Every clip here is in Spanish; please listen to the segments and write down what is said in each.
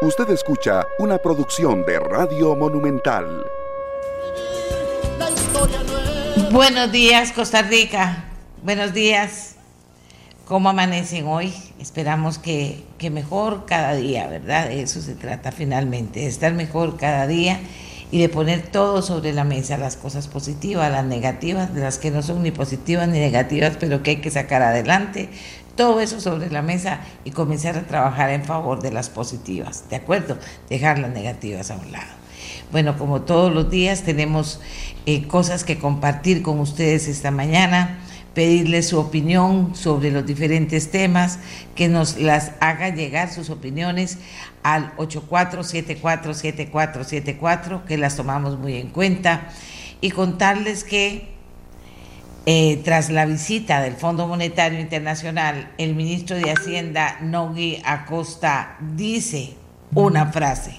Usted escucha una producción de Radio Monumental. Buenos días, Costa Rica. Buenos días. ¿Cómo amanecen hoy? Esperamos que, que mejor cada día, ¿verdad? De eso se trata finalmente, de estar mejor cada día y de poner todo sobre la mesa, las cosas positivas, las negativas, las que no son ni positivas ni negativas, pero que hay que sacar adelante, todo eso sobre la mesa y comenzar a trabajar en favor de las positivas, ¿de acuerdo? Dejar las negativas a un lado. Bueno, como todos los días tenemos eh, cosas que compartir con ustedes esta mañana pedirles su opinión sobre los diferentes temas, que nos las haga llegar sus opiniones al 84747474, que las tomamos muy en cuenta, y contarles que eh, tras la visita del Fondo Monetario Internacional, el ministro de Hacienda, Nogui Acosta, dice una frase,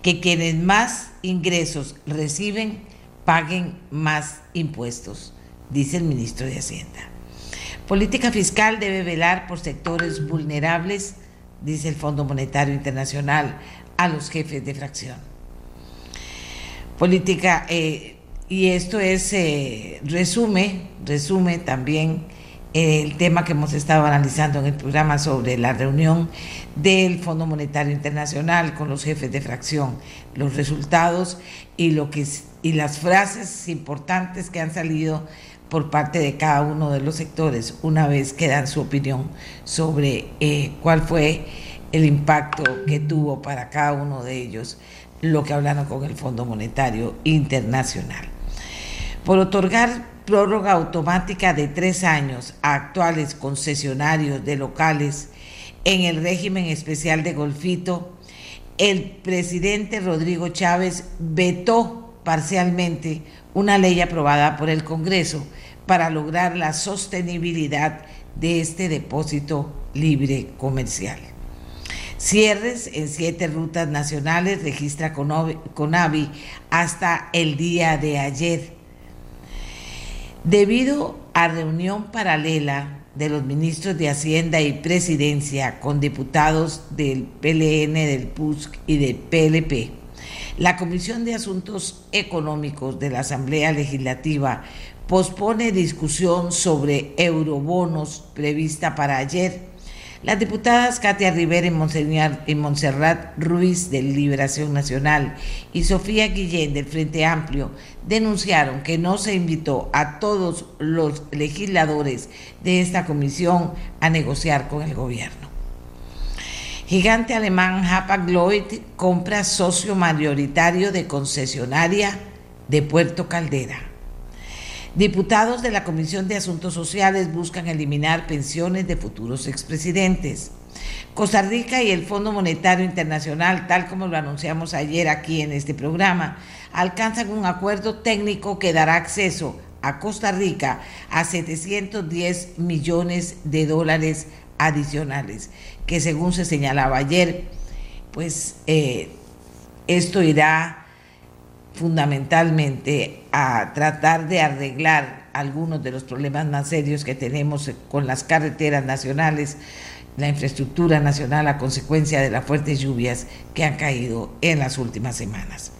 que quienes más ingresos reciben paguen más impuestos dice el ministro de Hacienda. Política fiscal debe velar por sectores vulnerables, dice el Fondo Monetario Internacional, a los jefes de fracción. Política, eh, y esto es, eh, resume, resume también el tema que hemos estado analizando en el programa sobre la reunión del Fondo Monetario Internacional con los jefes de fracción, los resultados y, lo que, y las frases importantes que han salido por parte de cada uno de los sectores una vez que dan su opinión sobre eh, cuál fue el impacto que tuvo para cada uno de ellos lo que hablaron con el Fondo Monetario Internacional. Por otorgar prórroga automática de tres años a actuales concesionarios de locales en el régimen especial de Golfito, el presidente Rodrigo Chávez vetó parcialmente una ley aprobada por el Congreso para lograr la sostenibilidad de este depósito libre comercial. Cierres en siete rutas nacionales registra Conavi hasta el día de ayer. Debido a reunión paralela de los ministros de Hacienda y Presidencia con diputados del PLN, del PUSC y del PLP, la Comisión de Asuntos Económicos de la Asamblea Legislativa pospone discusión sobre eurobonos prevista para ayer. Las diputadas Katia Rivera y Montserrat Ruiz de Liberación Nacional y Sofía Guillén del Frente Amplio denunciaron que no se invitó a todos los legisladores de esta comisión a negociar con el gobierno. Gigante alemán Hapag-Lloyd compra socio mayoritario de concesionaria de Puerto Caldera. Diputados de la Comisión de Asuntos Sociales buscan eliminar pensiones de futuros expresidentes. Costa Rica y el Fondo Monetario Internacional, tal como lo anunciamos ayer aquí en este programa, alcanzan un acuerdo técnico que dará acceso a Costa Rica a 710 millones de dólares adicionales, que según se señalaba ayer, pues eh, esto irá fundamentalmente a tratar de arreglar algunos de los problemas más serios que tenemos con las carreteras nacionales, la infraestructura nacional a consecuencia de las fuertes lluvias que han caído en las últimas semanas.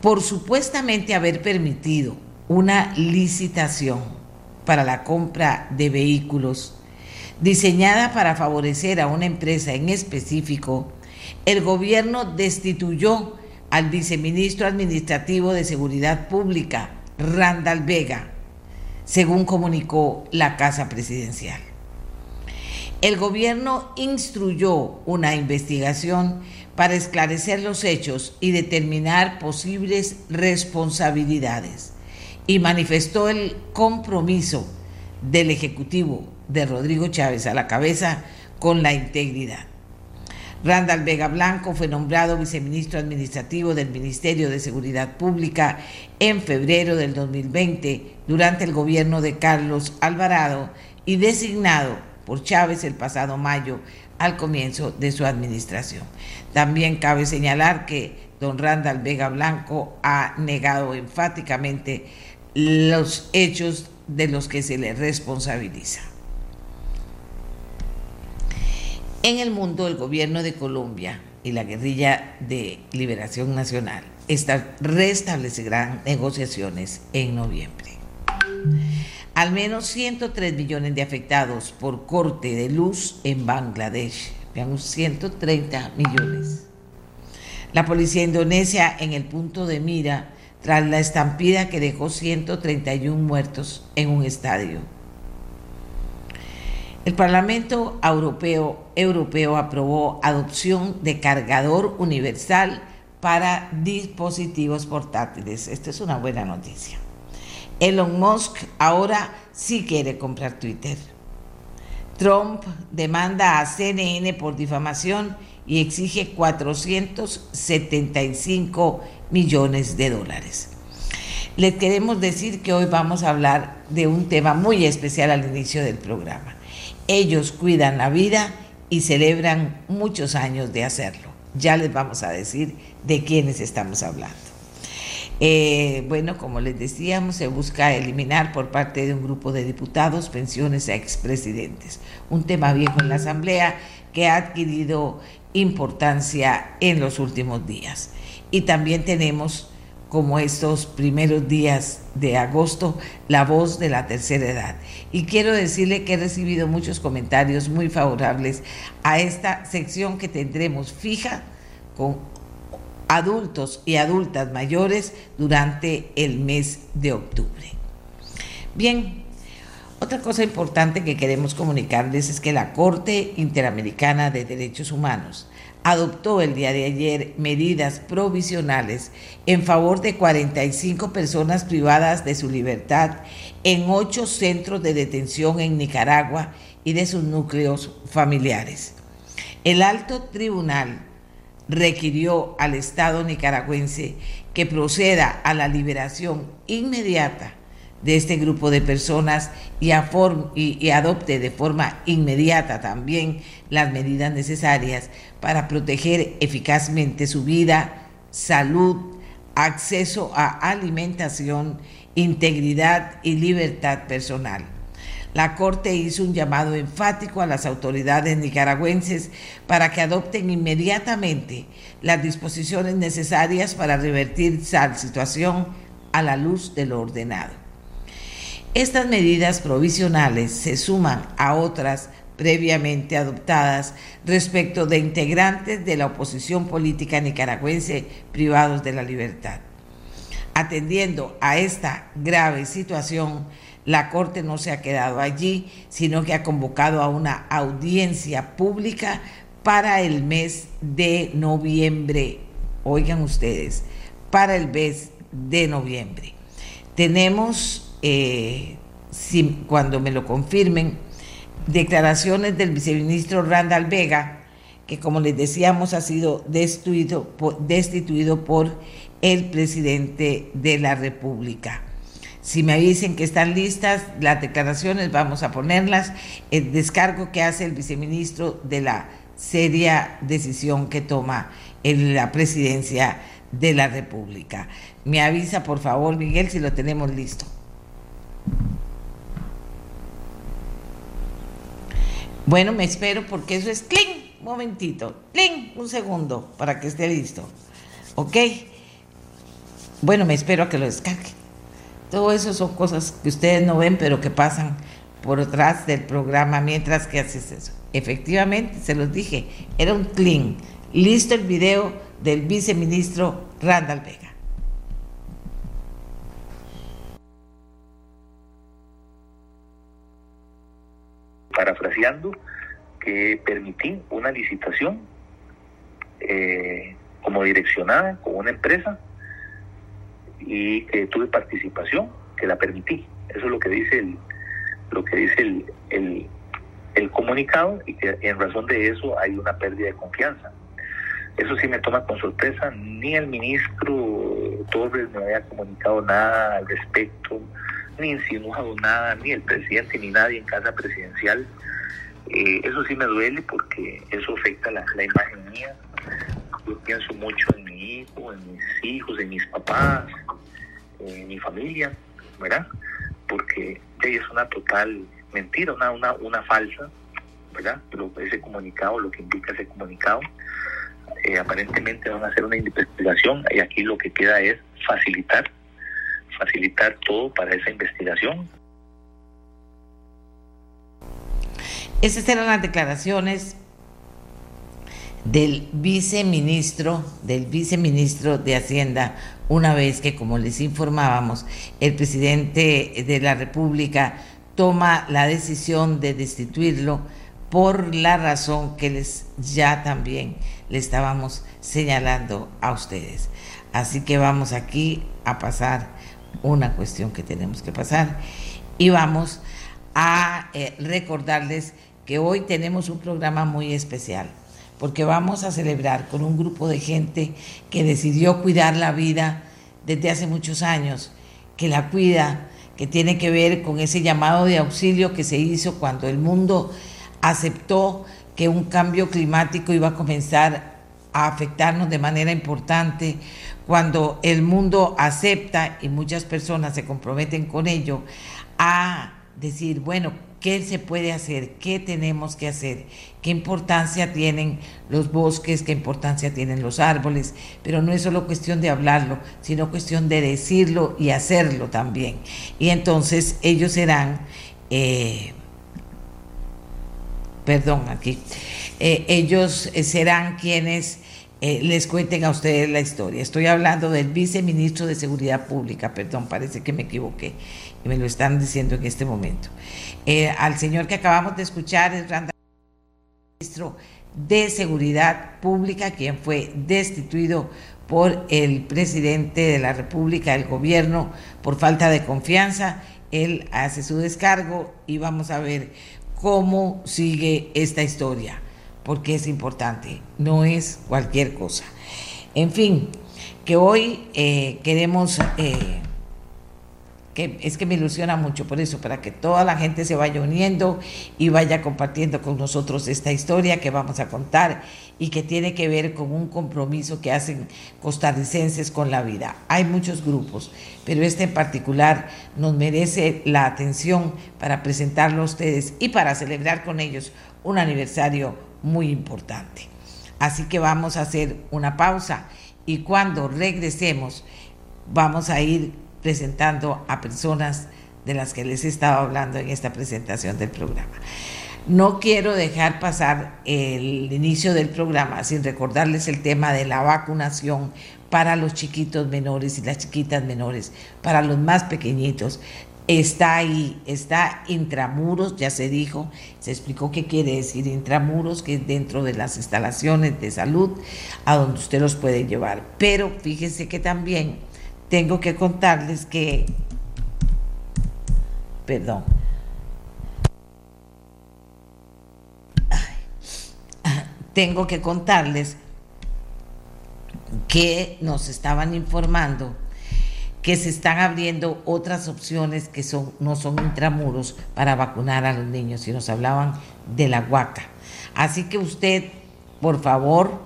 Por supuestamente haber permitido una licitación para la compra de vehículos diseñada para favorecer a una empresa en específico, el gobierno destituyó al viceministro administrativo de Seguridad Pública, Randall Vega, según comunicó la Casa Presidencial. El gobierno instruyó una investigación para esclarecer los hechos y determinar posibles responsabilidades y manifestó el compromiso del Ejecutivo de Rodrigo Chávez a la cabeza con la integridad. Randall Vega Blanco fue nombrado viceministro administrativo del Ministerio de Seguridad Pública en febrero del 2020 durante el gobierno de Carlos Alvarado y designado por Chávez el pasado mayo al comienzo de su administración. También cabe señalar que don Randall Vega Blanco ha negado enfáticamente los hechos de los que se le responsabiliza. En el mundo, el gobierno de Colombia y la guerrilla de Liberación Nacional restablecerán negociaciones en noviembre. Al menos 103 millones de afectados por corte de luz en Bangladesh. Veamos, 130 millones. La policía indonesia en el punto de mira tras la estampida que dejó 131 muertos en un estadio. El Parlamento Europeo, Europeo aprobó adopción de cargador universal para dispositivos portátiles. Esta es una buena noticia. Elon Musk ahora sí quiere comprar Twitter. Trump demanda a CNN por difamación y exige 475 millones de dólares. Les queremos decir que hoy vamos a hablar de un tema muy especial al inicio del programa. Ellos cuidan la vida y celebran muchos años de hacerlo. Ya les vamos a decir de quiénes estamos hablando. Eh, bueno, como les decíamos, se busca eliminar por parte de un grupo de diputados pensiones a expresidentes, un tema viejo en la Asamblea que ha adquirido importancia en los últimos días. Y también tenemos, como estos primeros días de agosto, la voz de la tercera edad. Y quiero decirle que he recibido muchos comentarios muy favorables a esta sección que tendremos fija con adultos y adultas mayores durante el mes de octubre. Bien, otra cosa importante que queremos comunicarles es que la Corte Interamericana de Derechos Humanos adoptó el día de ayer medidas provisionales en favor de 45 personas privadas de su libertad en ocho centros de detención en Nicaragua y de sus núcleos familiares. El alto tribunal requirió al Estado nicaragüense que proceda a la liberación inmediata de este grupo de personas y, y, adopte de forma inmediata también las medidas necesarias para proteger eficazmente su vida, salud, acceso a alimentación, integridad y libertad personal. La Corte hizo un llamado enfático a las autoridades nicaragüenses para que adopten inmediatamente las disposiciones necesarias para revertir esa situación a la luz de lo ordenado. Estas medidas provisionales se suman a otras previamente adoptadas respecto de integrantes de la oposición política nicaragüense privados de la libertad. Atendiendo a esta grave situación, la Corte no se ha quedado allí, sino que ha convocado a una audiencia pública para el mes de noviembre. Oigan ustedes, para el mes de noviembre. Tenemos, eh, cuando me lo confirmen, declaraciones del viceministro Randall Vega, que como les decíamos ha sido destituido destituido por el presidente de la República. Si me dicen que están listas las declaraciones, vamos a ponerlas. El descargo que hace el viceministro de la seria decisión que toma en la presidencia de la República. Me avisa, por favor, Miguel, si lo tenemos listo. Bueno, me espero porque eso es un momentito, cling, un segundo para que esté listo. ¿Ok? Bueno, me espero a que lo descargue. Todo eso son cosas que ustedes no ven, pero que pasan por detrás del programa mientras que haces eso. Efectivamente, se los dije, era un clean. Listo el video del viceministro Randall Vega. Parafraseando, que permití una licitación eh, como direccionada con una empresa y que tuve participación, que la permití. Eso es lo que dice el, lo que dice el, el, el comunicado y que en razón de eso hay una pérdida de confianza. Eso sí me toma con sorpresa, ni el ministro Torres me había comunicado nada al respecto, ni insinuado nada, ni el presidente, ni nadie en casa presidencial. Eh, eso sí me duele porque eso afecta la, la imagen mía. Yo pienso mucho en mi hijo, en mis hijos, en mis papás, en mi familia, ¿verdad? Porque es una total mentira, una, una, falsa, ¿verdad? Lo, ese comunicado, lo que indica ese comunicado. eh, aparentemente van a hacer una investigación y aquí lo que queda es facilitar, facilitar todo para esa investigación. Esas eran las declaraciones del viceministro, del viceministro de Hacienda, una vez que, como les informábamos, el presidente de la República toma la decisión de destituirlo por la razón que les ya también le estábamos señalando a ustedes. Así que vamos aquí a pasar una cuestión que tenemos que pasar. Y vamos a eh, recordarles que hoy tenemos un programa muy especial porque vamos a celebrar con un grupo de gente que decidió cuidar la vida desde hace muchos años, que la cuida, que tiene que ver con ese llamado de auxilio que se hizo cuando el mundo aceptó que un cambio climático iba a comenzar a afectarnos de manera importante, cuando el mundo acepta y muchas personas se comprometen con ello a decir, bueno, ¿qué se puede hacer? ¿Qué tenemos que hacer? ¿Qué importancia tienen los bosques? ¿Qué importancia tienen los árboles? Pero no es solo cuestión de hablarlo, sino cuestión de decirlo y hacerlo también. Y entonces ellos serán... Eh, perdón, aquí, eh, ellos eh, serán quienes eh, les cuenten a ustedes la historia. Estoy hablando del viceministro de Seguridad Pública, perdón, parece que me equivoqué y me lo están diciendo en este momento. al señor que acabamos de escuchar es Randa, ministro de Seguridad Pública, quien fue destituido por el presidente de la República, el gobierno, por falta de confianza. Él hace su descargo y vamos a ver cómo sigue esta historia, porque es importante, no es cualquier cosa. En fin, que hoy eh, queremos eh, es que me ilusiona mucho por eso, para que toda la gente se vaya uniendo y vaya compartiendo con nosotros esta historia que vamos a contar y que tiene que ver con un compromiso que hacen costarricenses con la vida. Hay muchos grupos, pero este en particular nos merece la atención para presentarlo a ustedes y para celebrar con ellos un aniversario muy importante. Así que vamos a hacer una pausa y cuando regresemos vamos a ir presentando a personas de las que les he estado hablando en esta presentación del programa. No quiero dejar pasar el inicio del programa sin recordarles el tema de la vacunación para los chiquitos menores y las chiquitas menores, para los más pequeñitos. Está ahí, está intramuros, ya se dijo, se explicó qué quiere decir intramuros, que es dentro de las instalaciones de salud a donde usted los puede llevar. Pero fíjense que también tengo que contarles que, perdón, tengo que contarles que nos estaban informando que se están abriendo otras opciones que son, no son intramuros para vacunar a los niños y nos hablaban de la huaca. Así que usted, por favor,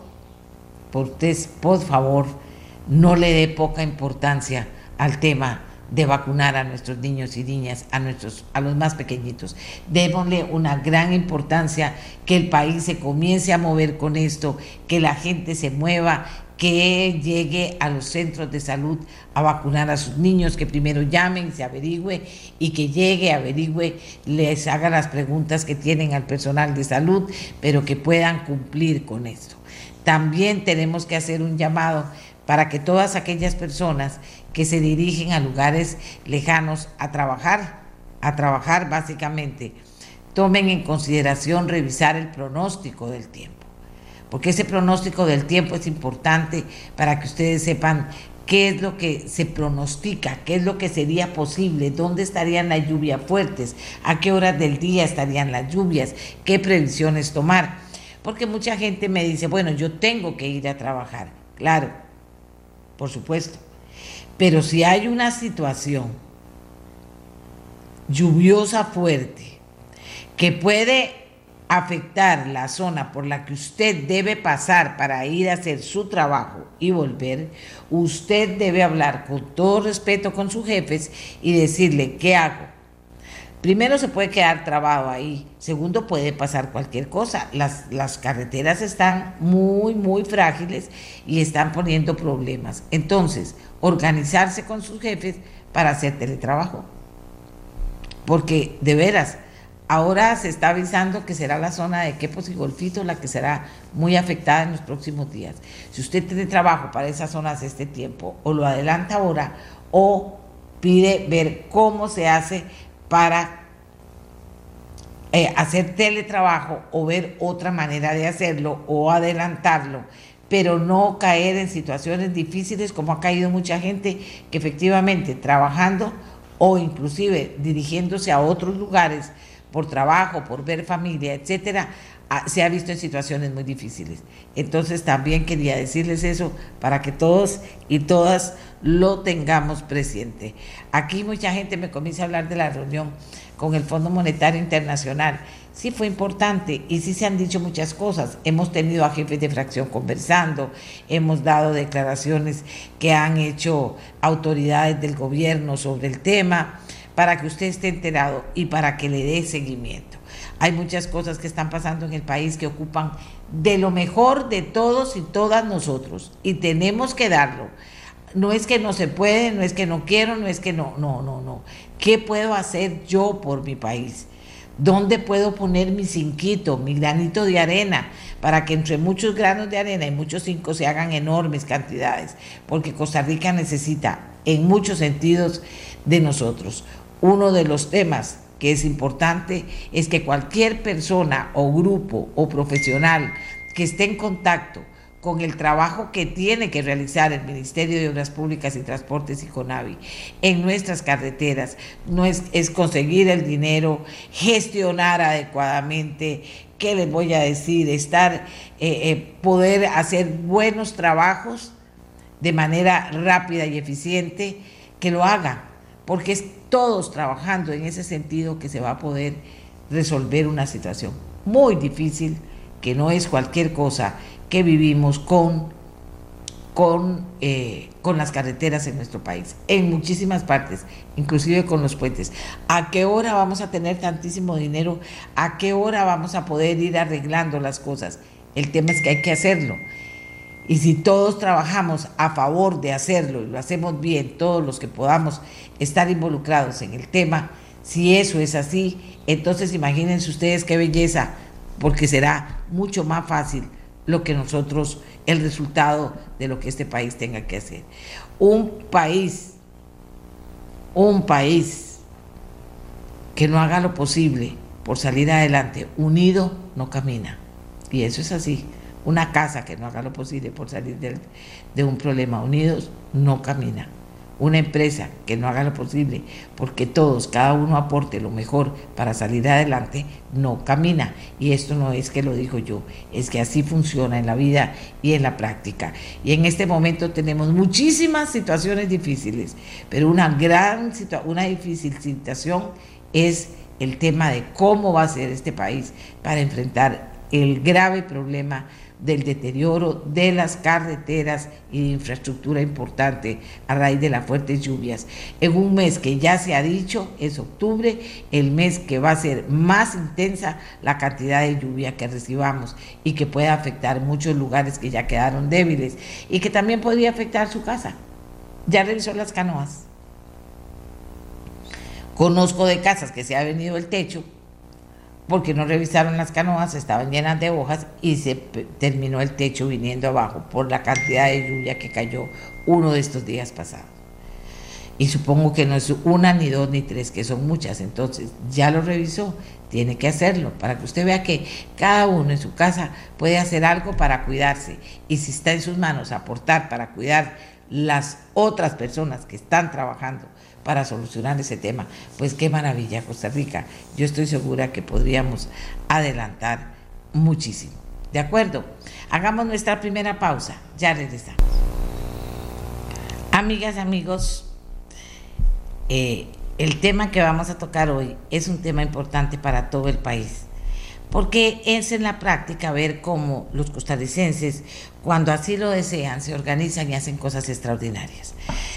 por, usted, por favor, no le dé poca importancia al tema de vacunar a nuestros niños y niñas, a nuestros, a los más pequeñitos. Démosle una gran importancia que el país se comience a mover con esto, que la gente se mueva, que llegue a los centros de salud a vacunar a sus niños, que primero llamen, se averigüe y que llegue, averigüe, les haga las preguntas que tienen al personal de salud, pero que puedan cumplir con esto. También tenemos que hacer un llamado para que todas aquellas personas que se dirigen a lugares lejanos a trabajar, a trabajar básicamente, tomen en consideración revisar el pronóstico del tiempo. Porque ese pronóstico del tiempo es importante para que ustedes sepan qué es lo que se pronostica, qué es lo que sería posible, dónde estarían las lluvias fuertes, a qué horas del día estarían las lluvias, qué previsiones tomar. Porque mucha gente me dice, bueno, yo tengo que ir a trabajar. Claro, por supuesto. Pero si hay una situación lluviosa fuerte que puede afectar la zona por la que usted debe pasar para ir a hacer su trabajo y volver, usted debe hablar con todo respeto con sus jefes y decirle, ¿qué hago? Primero se puede quedar trabado ahí, segundo puede pasar cualquier cosa. Las, las carreteras están muy, muy frágiles y están poniendo problemas. Entonces, organizarse con sus jefes para hacer teletrabajo. Porque de veras, ahora se está avisando que será la zona de Quepos y Golfito la que será muy afectada en los próximos días. Si usted tiene trabajo para esas zonas este tiempo, o lo adelanta ahora, o pide ver cómo se hace para eh, hacer teletrabajo o ver otra manera de hacerlo o adelantarlo, pero no caer en situaciones difíciles como ha caído mucha gente que efectivamente trabajando o inclusive dirigiéndose a otros lugares por trabajo, por ver familia, etcétera, se ha visto en situaciones muy difíciles. Entonces también quería decirles eso para que todos y todas lo tengamos presente. Aquí mucha gente me comienza a hablar de la reunión con el Fondo Monetario Internacional. Sí fue importante y sí se han dicho muchas cosas. Hemos tenido a jefes de fracción conversando, hemos dado declaraciones que han hecho autoridades del gobierno sobre el tema para que usted esté enterado y para que le dé seguimiento. Hay muchas cosas que están pasando en el país que ocupan de lo mejor de todos y todas nosotros y tenemos que darlo. No es que no se puede, no es que no quiero, no es que no, no, no, no. ¿Qué puedo hacer yo por mi país? ¿Dónde puedo poner mi cinquito, mi granito de arena, para que entre muchos granos de arena y muchos cinco se hagan enormes cantidades? Porque Costa Rica necesita, en muchos sentidos, de nosotros. Uno de los temas que es importante es que cualquier persona o grupo o profesional que esté en contacto con el trabajo que tiene que realizar el Ministerio de Obras Públicas y Transportes y CONAVI en nuestras carreteras, no es, conseguir el dinero, gestionar adecuadamente, ¿qué les voy a decir? Estar, eh, eh, poder hacer buenos trabajos de manera rápida y eficiente, que lo haga, porque es todos trabajando en ese sentido que se va a poder resolver una situación muy difícil, que no es cualquier cosa que vivimos con, con, eh, con las carreteras en nuestro país, en muchísimas partes, inclusive con los puentes. ¿A qué hora vamos a tener tantísimo dinero? ¿A qué hora vamos a poder ir arreglando las cosas? El tema es que hay que hacerlo. Y si todos trabajamos a favor de hacerlo y lo hacemos bien, todos los que podamos estar involucrados en el tema, si eso es así, entonces imagínense ustedes qué belleza, porque será mucho más fácil lo que nosotros, el resultado de lo que este país tenga que hacer. Un país, un país que no haga lo posible por salir adelante, unido, no camina. Y eso es así. Una casa que no haga lo posible por salir de, un problema unidos no camina. Una empresa que no haga lo posible porque todos, cada uno aporte lo mejor para salir adelante, no camina. Y esto no es que lo digo yo, es que así funciona en la vida y en la práctica. Y en este momento tenemos muchísimas situaciones difíciles, pero una gran una difícil situación es el tema de cómo va a ser este país para enfrentar el grave problema del deterioro de las carreteras y de infraestructura importante a raíz de las fuertes lluvias. En un mes que ya se ha dicho, es octubre, el mes que va a ser más intensa la cantidad de lluvia que recibamos y que puede afectar muchos lugares que ya quedaron débiles y que también podría afectar su casa. Ya revisó las canoas. Conozco de casas que se ha venido el techo porque no revisaron las canoas, estaban llenas de hojas y se terminó el techo viniendo abajo por la cantidad de lluvia que cayó uno de estos días pasados. Y supongo que no es una, ni dos, ni tres, que son muchas. Entonces, ya lo revisó, tiene que hacerlo para que usted vea que cada uno en su casa puede hacer algo para cuidarse. Y si está en sus manos aportar para cuidar las otras personas que están trabajando para solucionar ese tema. Pues qué maravilla, Costa Rica. Yo estoy segura que podríamos adelantar muchísimo. ¿De acuerdo? Hagamos nuestra primera pausa. Ya regresamos. Amigas, amigos, eh, el tema que vamos a tocar hoy es un tema importante para todo el país porque es en la práctica ver cómo los costarricenses, cuando así lo desean, se organizan y hacen cosas extraordinarias.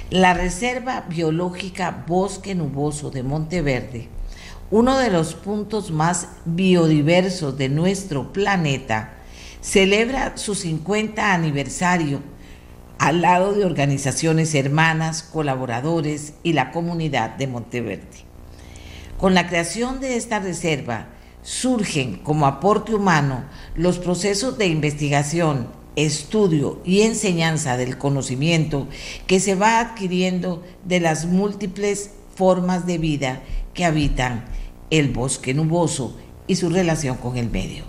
La Reserva Biológica Bosque Nuboso de Monteverde uno de los puntos más biodiversos de nuestro planeta, celebra su 50 aniversario al lado de organizaciones hermanas, colaboradores y la comunidad de Monteverde. Con la creación de esta reserva surgen como aporte humano los procesos de investigación, estudio y enseñanza del conocimiento que se va adquiriendo de las múltiples formas de vida que habitan el bosque nuboso y su relación con el medio,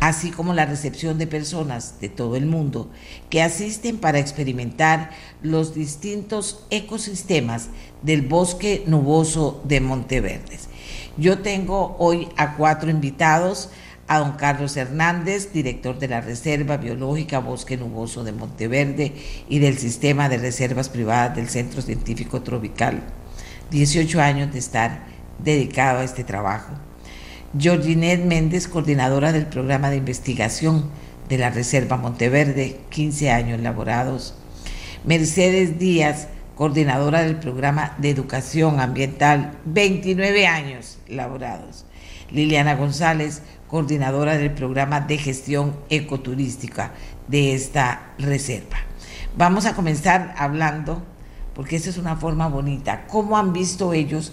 así como la recepción de personas de todo el mundo que asisten para experimentar los distintos ecosistemas del bosque nuboso de Monteverdes. Yo tengo hoy a cuatro invitados, a don Carlos Hernández, director de la Reserva Biológica Bosque Nuboso de Monteverde y del Sistema de Reservas Privadas del Centro Científico Tropical. 18 años de estar dedicado a este trabajo. Georginette Méndez, coordinadora del programa de investigación de la Reserva Monteverde, 15 años laborados. Mercedes Díaz, coordinadora del programa de educación ambiental, 29 años laborados. Liliana González, coordinadora del programa de gestión ecoturística de esta reserva. Vamos a comenzar hablando, porque esa es una forma bonita, cómo han visto ellos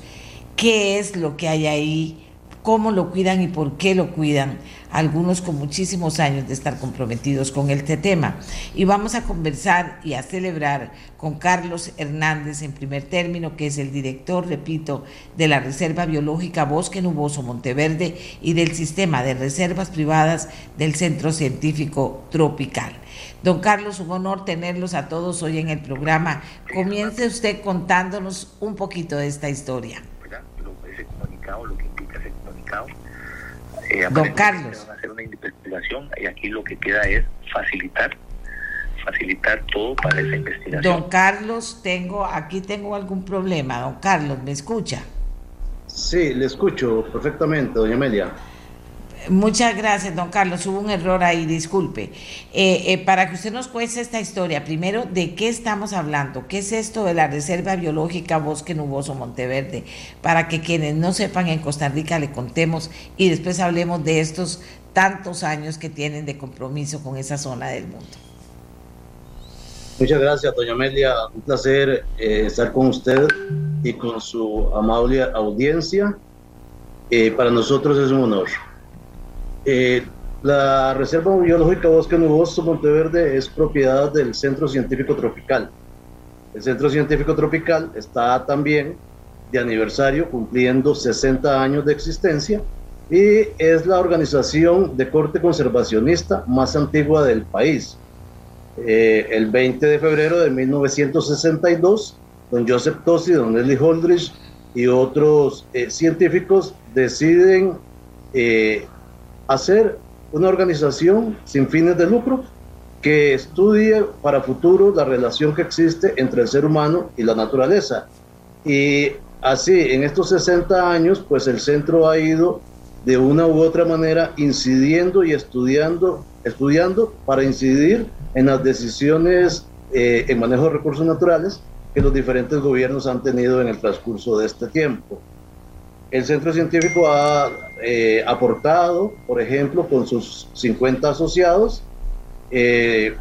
qué es lo que hay ahí, cómo lo cuidan y por qué lo cuidan, algunos con muchísimos años de estar comprometidos con este tema. Y vamos a conversar y a celebrar con Carlos Hernández en primer término, que es el director, repito, de la Reserva Biológica Bosque Nuboso Monteverde y del Sistema de Reservas Privadas del Centro Científico Tropical. Don Carlos, un honor tenerlos a todos hoy en el programa. Comience usted contándonos un poquito de esta historia lo que implica ese Eh, Don Carlos. a hacer una investigación y aquí lo que queda es facilitar facilitar todo para esa investigación. Don Carlos, tengo aquí tengo algún problema. Don Carlos, ¿me escucha? Sí, le escucho perfectamente, doña Amelia. Muchas gracias, don Carlos. Hubo un error ahí, disculpe. Eh, eh, para que usted nos cuente esta historia, primero, ¿de qué estamos hablando? ¿Qué es esto de la Reserva Biológica Bosque Nuboso Monteverde? Para que quienes no sepan en Costa Rica le contemos y después hablemos de estos tantos años que tienen de compromiso con esa zona del mundo. Muchas gracias, doña Amelia. Un placer eh, estar con usted y con su amable audiencia. para nosotros es un honor. Eh, la Reserva Biológica Bosque Nuboso Monteverde es propiedad del Centro Científico Tropical. El Centro Científico Tropical está también de aniversario, cumpliendo 60 años de existencia, y es la organización de corte conservacionista más antigua del país. Eh, el 20 de febrero de 1962, don Joseph Tosi, don Leslie Holdridge y otros eh, científicos deciden hacer una organización sin fines de lucro que estudie para futuro la relación que existe entre el ser humano y la naturaleza. Y así, en estos 60 años, pues el centro ha ido de una u otra manera incidiendo y estudiando, estudiando para incidir en las decisiones eh, en manejo de recursos naturales que los diferentes gobiernos han tenido en el transcurso de este tiempo. El centro científico ha eh, aportado, por ejemplo, con sus 50 asociados, eh,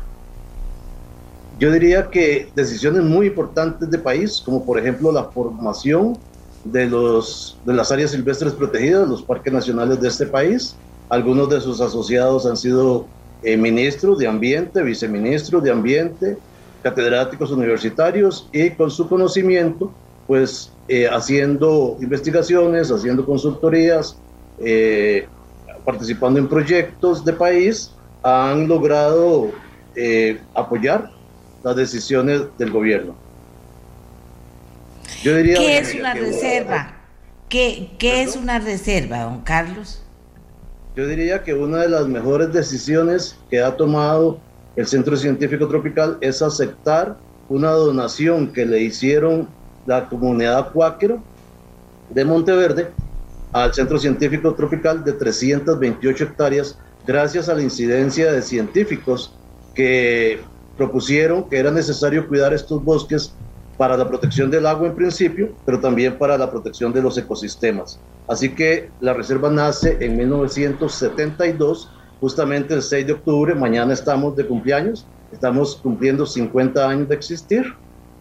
yo diría que decisiones muy importantes de país, como por ejemplo la formación de, los, de las áreas silvestres protegidas, los parques nacionales de este país. Algunos de sus asociados han sido eh, ministros de ambiente, viceministros de ambiente, catedráticos universitarios y con su conocimiento pues eh, haciendo investigaciones, haciendo consultorías, eh, participando en proyectos de país, han logrado eh, apoyar las decisiones del gobierno. Yo diría ¿Qué es una reserva? ¿Qué, qué es una reserva, don Carlos? Yo diría que una de las mejores decisiones que ha tomado el Centro Científico Tropical es aceptar una donación que le hicieron la comunidad cuáquero de Monteverde al Centro Científico Tropical de 328 hectáreas gracias a la incidencia de científicos que propusieron que era necesario cuidar estos bosques para la protección del agua en principio, pero también para la protección de los ecosistemas. Así que la reserva nace en 1972, justamente el 6 de octubre, mañana estamos de cumpleaños, estamos cumpliendo 50 años de existir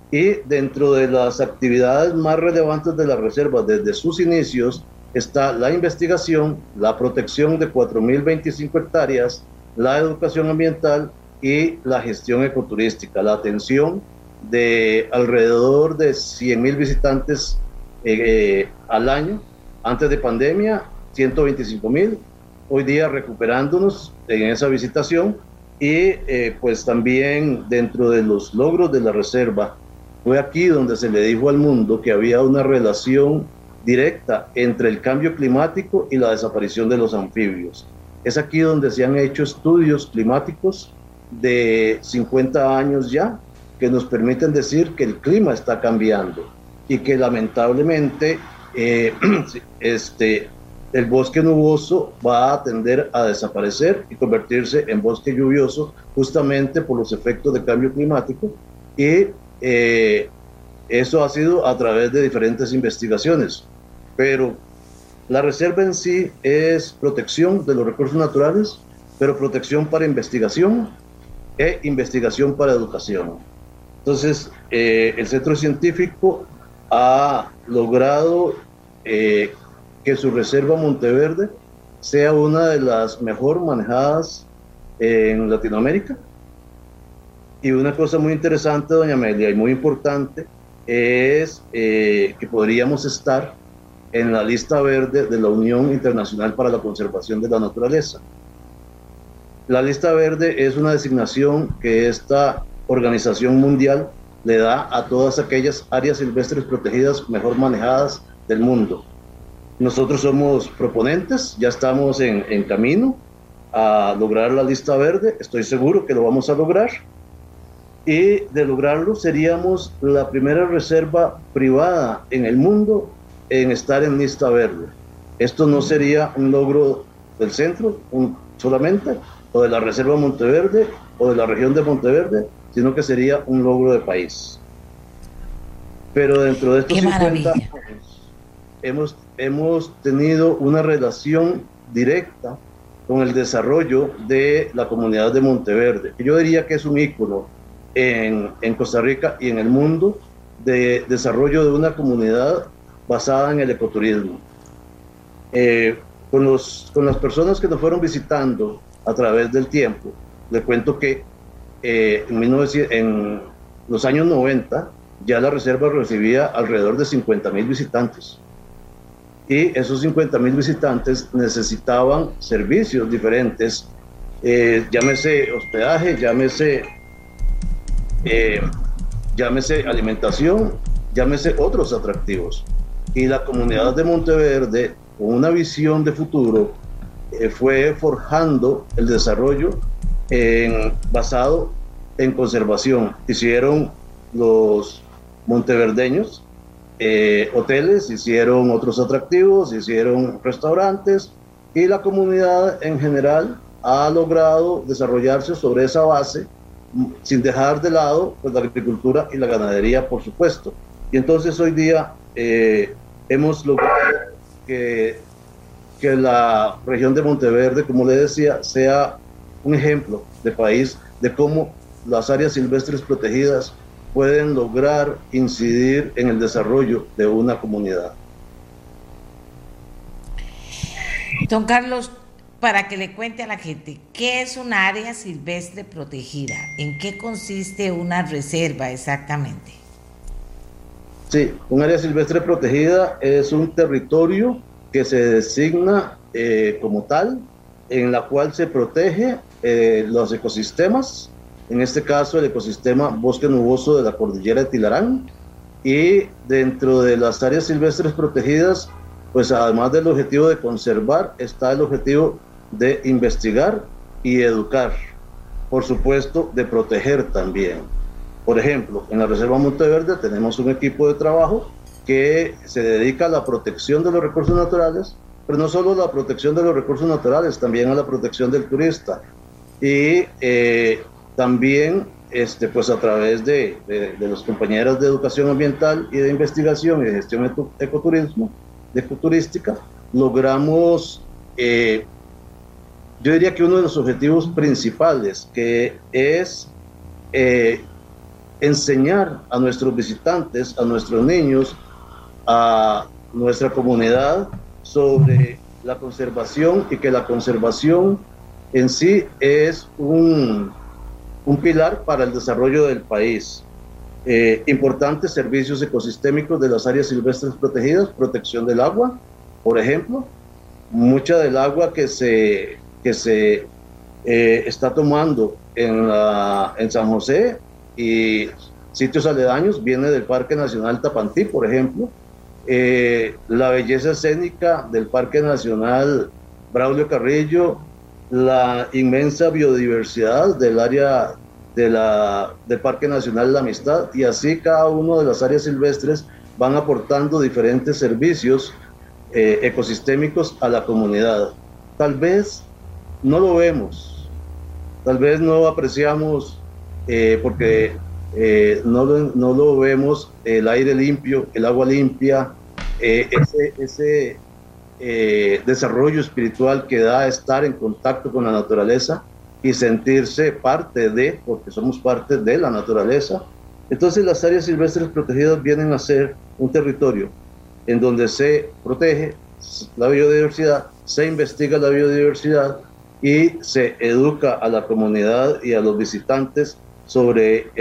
y dentro de las actividades más relevantes de la reserva desde sus inicios está la investigación, la protección de 4.025 hectáreas, la educación ambiental y la gestión ecoturística, la atención de alrededor de 100.000 visitantes eh, al año. Antes de pandemia, 125.000. Hoy día recuperándonos en esa visitación y eh, pues también dentro de los logros de la reserva, fue aquí donde se le dijo al mundo que había una relación directa entre el cambio climático y la desaparición de los anfibios. Es aquí donde se han hecho estudios climáticos de 50 años ya que nos permiten decir que el clima está cambiando y que lamentablemente eh, este, el bosque nuboso va a tender a desaparecer y convertirse en bosque lluvioso justamente por los efectos del cambio climático y eh, eso ha sido a través de diferentes investigaciones pero la reserva en sí es protección de los recursos naturales, pero protección para investigación e investigación para educación. Entonces, eh, el centro científico ha logrado eh, que su reserva Monteverde sea una de las mejor manejadas en Latinoamérica. Y una cosa muy interesante, doña Amelia, y muy importante, es eh, que podríamos estar en la lista verde de la Unión Internacional para la Conservación de la Naturaleza. La lista verde es una designación que esta organización mundial le da a todas aquellas áreas silvestres protegidas mejor manejadas del mundo. Nosotros somos proponentes, ya estamos en, en camino a lograr la lista verde, estoy seguro que lo vamos a lograr. Y de lograrlo seríamos la primera reserva privada en el mundo en estar en lista verde. Esto no sería un logro del centro solamente, o de la Reserva Monteverde, o de la región de Monteverde, sino que sería un logro de país. Pero dentro de estos 50 años hemos, hemos tenido una relación directa con el desarrollo de la comunidad de Monteverde. Yo diría que es un ícono en, en Costa Rica y en el mundo de desarrollo de una comunidad basada en el ecoturismo. Eh, con, los, con las personas que nos fueron visitando a través del tiempo, le cuento que eh, en, en los años 90 ya la reserva recibía alrededor de 50 mil visitantes. Y esos 50 mil visitantes necesitaban servicios diferentes, eh, llámese hospedaje, llámese, llámese alimentación, llámese otros atractivos y la comunidad de Monteverde, con una visión de futuro, eh, fue forjando el desarrollo en, basado en conservación. Hicieron los monteverdeños eh, hoteles, hicieron otros atractivos, hicieron restaurantes y la comunidad en general ha logrado desarrollarse sobre esa base sin dejar de lado pues, la agricultura y la ganadería, por supuesto. Y entonces hoy día eh, hemos logrado que, que la región de Monteverde, como le decía, sea un ejemplo de país de cómo las áreas silvestres protegidas pueden lograr incidir en el desarrollo de una comunidad. Don Carlos, para que le cuente a la gente, ¿qué es una área silvestre protegida? ¿En qué consiste una reserva exactamente? Sí, un área silvestre protegida es un territorio que se designa eh, como tal, en la cual se protege eh, los ecosistemas, en este caso el ecosistema bosque nuboso de la cordillera de Tilarán, y dentro de las áreas silvestres protegidas, pues además del objetivo de conservar, está el objetivo de investigar y educar, por supuesto, de proteger también. Por ejemplo, en la Reserva Monteverde tenemos un equipo de trabajo que se dedica a la protección de los recursos naturales, pero no solo a la protección de los recursos naturales, también a la protección del turista. Y eh, también, este, pues a través de, de, de los compañeros de educación ambiental y de investigación y de gestión ecoturismo, de ecoturística, logramos, eh, yo diría que uno de los objetivos principales, que es eh, enseñar a nuestros visitantes, a nuestros niños, a nuestra comunidad sobre la conservación y que la conservación en sí es un, un pilar para el desarrollo del país. Eh, importantes servicios ecosistémicos de las áreas silvestres protegidas, protección del agua, por ejemplo. Mucha del agua que se, que se eh, está tomando en, la, en San José y sitios aledaños viene del Parque Nacional Tapantí, por ejemplo. Eh, la belleza escénica del Parque Nacional Braulio Carrillo, la inmensa biodiversidad del área de la, del Parque Nacional La Amistad y así cada una de las áreas silvestres van aportando diferentes servicios eh, ecosistémicos a la comunidad. Tal vez no lo vemos, tal vez no apreciamos eh, porque eh, no, lo, no, lo, vemos el aire limpio, el agua limpia, ese, ese desarrollo espiritual que da estar en contacto con la naturaleza y sentirse parte de, porque somos parte de la naturaleza. Entonces las áreas silvestres protegidas vienen a ser un territorio en donde se protege la biodiversidad, se investiga la biodiversidad y se educa a la comunidad y a los visitantes sobre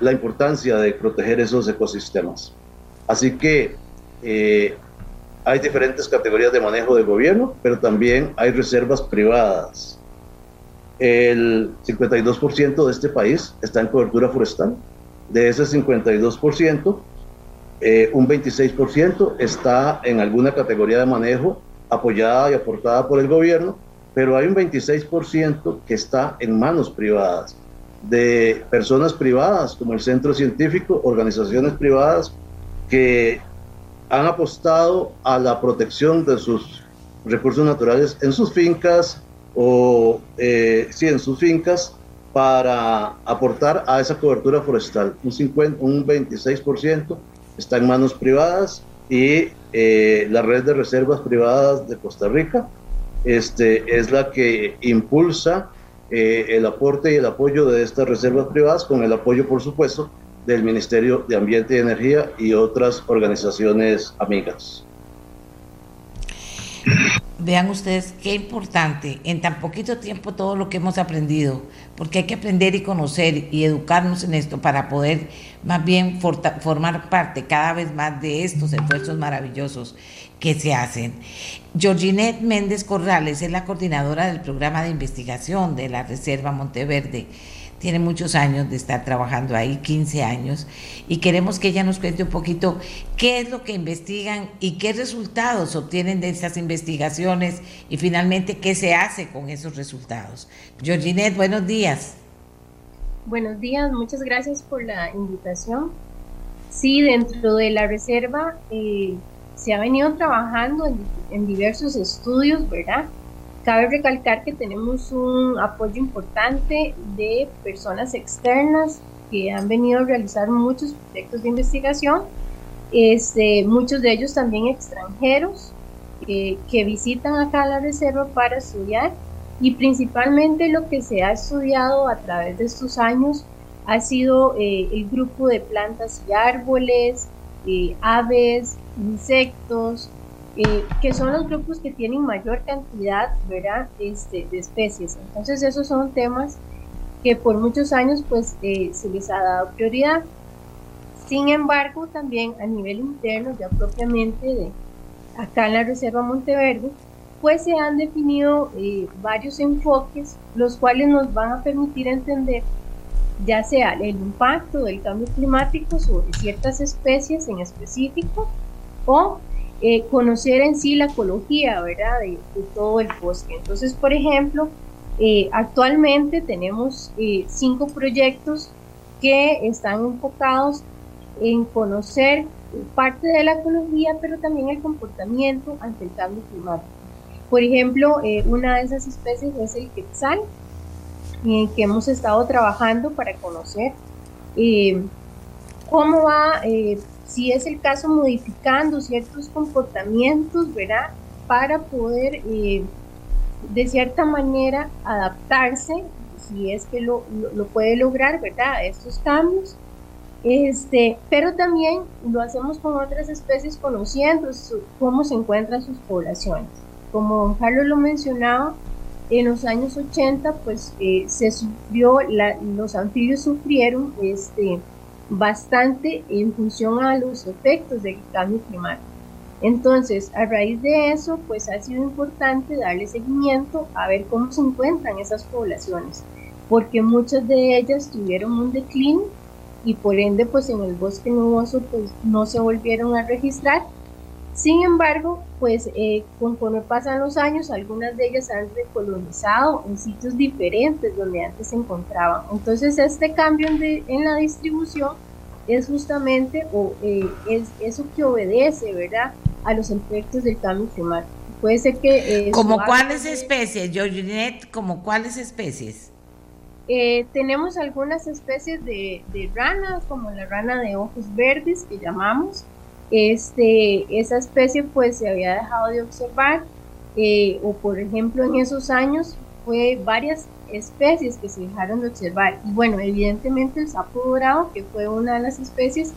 la importancia de proteger esos ecosistemas. Así que eh, hay diferentes categorías de manejo de gobierno, pero también hay reservas privadas el 52% de este país está en cobertura forestal. De ese 52%, eh, un 26% está en alguna categoría de manejo apoyada y aportada por el gobierno, pero hay un 26% que está en manos privadas, de personas privadas como el centro científico, organizaciones privadas que han apostado a la protección de sus recursos naturales en sus fincas, o eh, sí, en sus fincas para aportar a esa cobertura forestal. Un, 50, un 26% está en manos privadas y eh, la red de reservas privadas de Costa Rica este, es la que impulsa eh, el aporte y el apoyo de estas reservas privadas con el apoyo, por supuesto, del Ministerio de Ambiente y Energía y otras organizaciones amigas. Vean ustedes qué importante en tan poquito tiempo todo lo que hemos aprendido, porque hay que aprender y conocer y educarnos en esto para poder más bien formar parte cada vez más de estos esfuerzos maravillosos que se hacen. Georginette Méndez Corrales es la coordinadora del programa de investigación de la Reserva Monteverde tiene muchos años de estar trabajando ahí, 15 años, y queremos que ella nos cuente un poquito qué es lo que investigan y qué resultados obtienen de esas investigaciones y finalmente qué se hace con esos resultados. Georginette, buenos días. Buenos días, muchas gracias por la invitación. Sí, dentro de la reserva eh, se ha venido trabajando en, en diversos estudios, ¿verdad? Cabe recalcar que tenemos un apoyo importante de personas externas que han venido a realizar muchos proyectos de investigación, este, muchos de ellos también extranjeros que visitan acá la reserva para estudiar y principalmente lo que se ha estudiado a través de estos años ha sido eh, el grupo de plantas y árboles, eh, aves, insectos, eh, que son los grupos que tienen mayor cantidad ¿verdad? Este, de especies. Entonces esos son temas que por muchos años pues eh, se les ha dado prioridad. Sin embargo, también a nivel interno, ya propiamente de acá en la Reserva Monteverde, pues se han definido eh, varios enfoques, los cuales nos van a permitir entender ya sea el impacto del cambio climático sobre ciertas especies en específico o eh, conocer en sí la ecología, ¿verdad? De, todo el bosque. Entonces, por ejemplo, eh, actualmente tenemos eh, cinco proyectos que están enfocados en conocer parte de la ecología, pero también el comportamiento ante el cambio climático. Por ejemplo, una de esas especies es el quetzal, en que hemos estado trabajando para conocer cómo va si es el caso, modificando ciertos comportamientos, ¿verdad? Para poder, eh, de cierta manera, adaptarse, si es que lo, lo, puede lograr, ¿verdad? Estos cambios. Este, pero también lo hacemos con otras especies conociendo cómo se encuentran sus poblaciones. Como don Carlos lo mencionaba, en los años 80 pues eh, se sufrió, los anfibios sufrieron este, bastante en función a los efectos del cambio climático. Entonces, a raíz de eso, pues ha sido importante darle seguimiento a ver cómo se encuentran esas poblaciones, porque muchas de ellas tuvieron un declínio y por ende, pues en el bosque nuboso, pues no se volvieron a registrar sin embargo, pues eh, conforme pasan los años, algunas de ellas han recolonizado en sitios diferentes donde antes se encontraban. Entonces, este cambio en, la distribución es justamente o eh, es eso que obedece, ¿verdad?, a los efectos del cambio climático. Puede ser que... Eh, ¿Como cuáles especies, Georginette? ¿Como cuáles especies? Eh, tenemos algunas especies de, de ranas, como la rana de ojos verdes que llamamos, este, esa especie pues se había dejado de observar eh, o por ejemplo en esos años fue varias especies que se dejaron de observar. Y bueno evidentemente el sapo dorado que fue una de las especies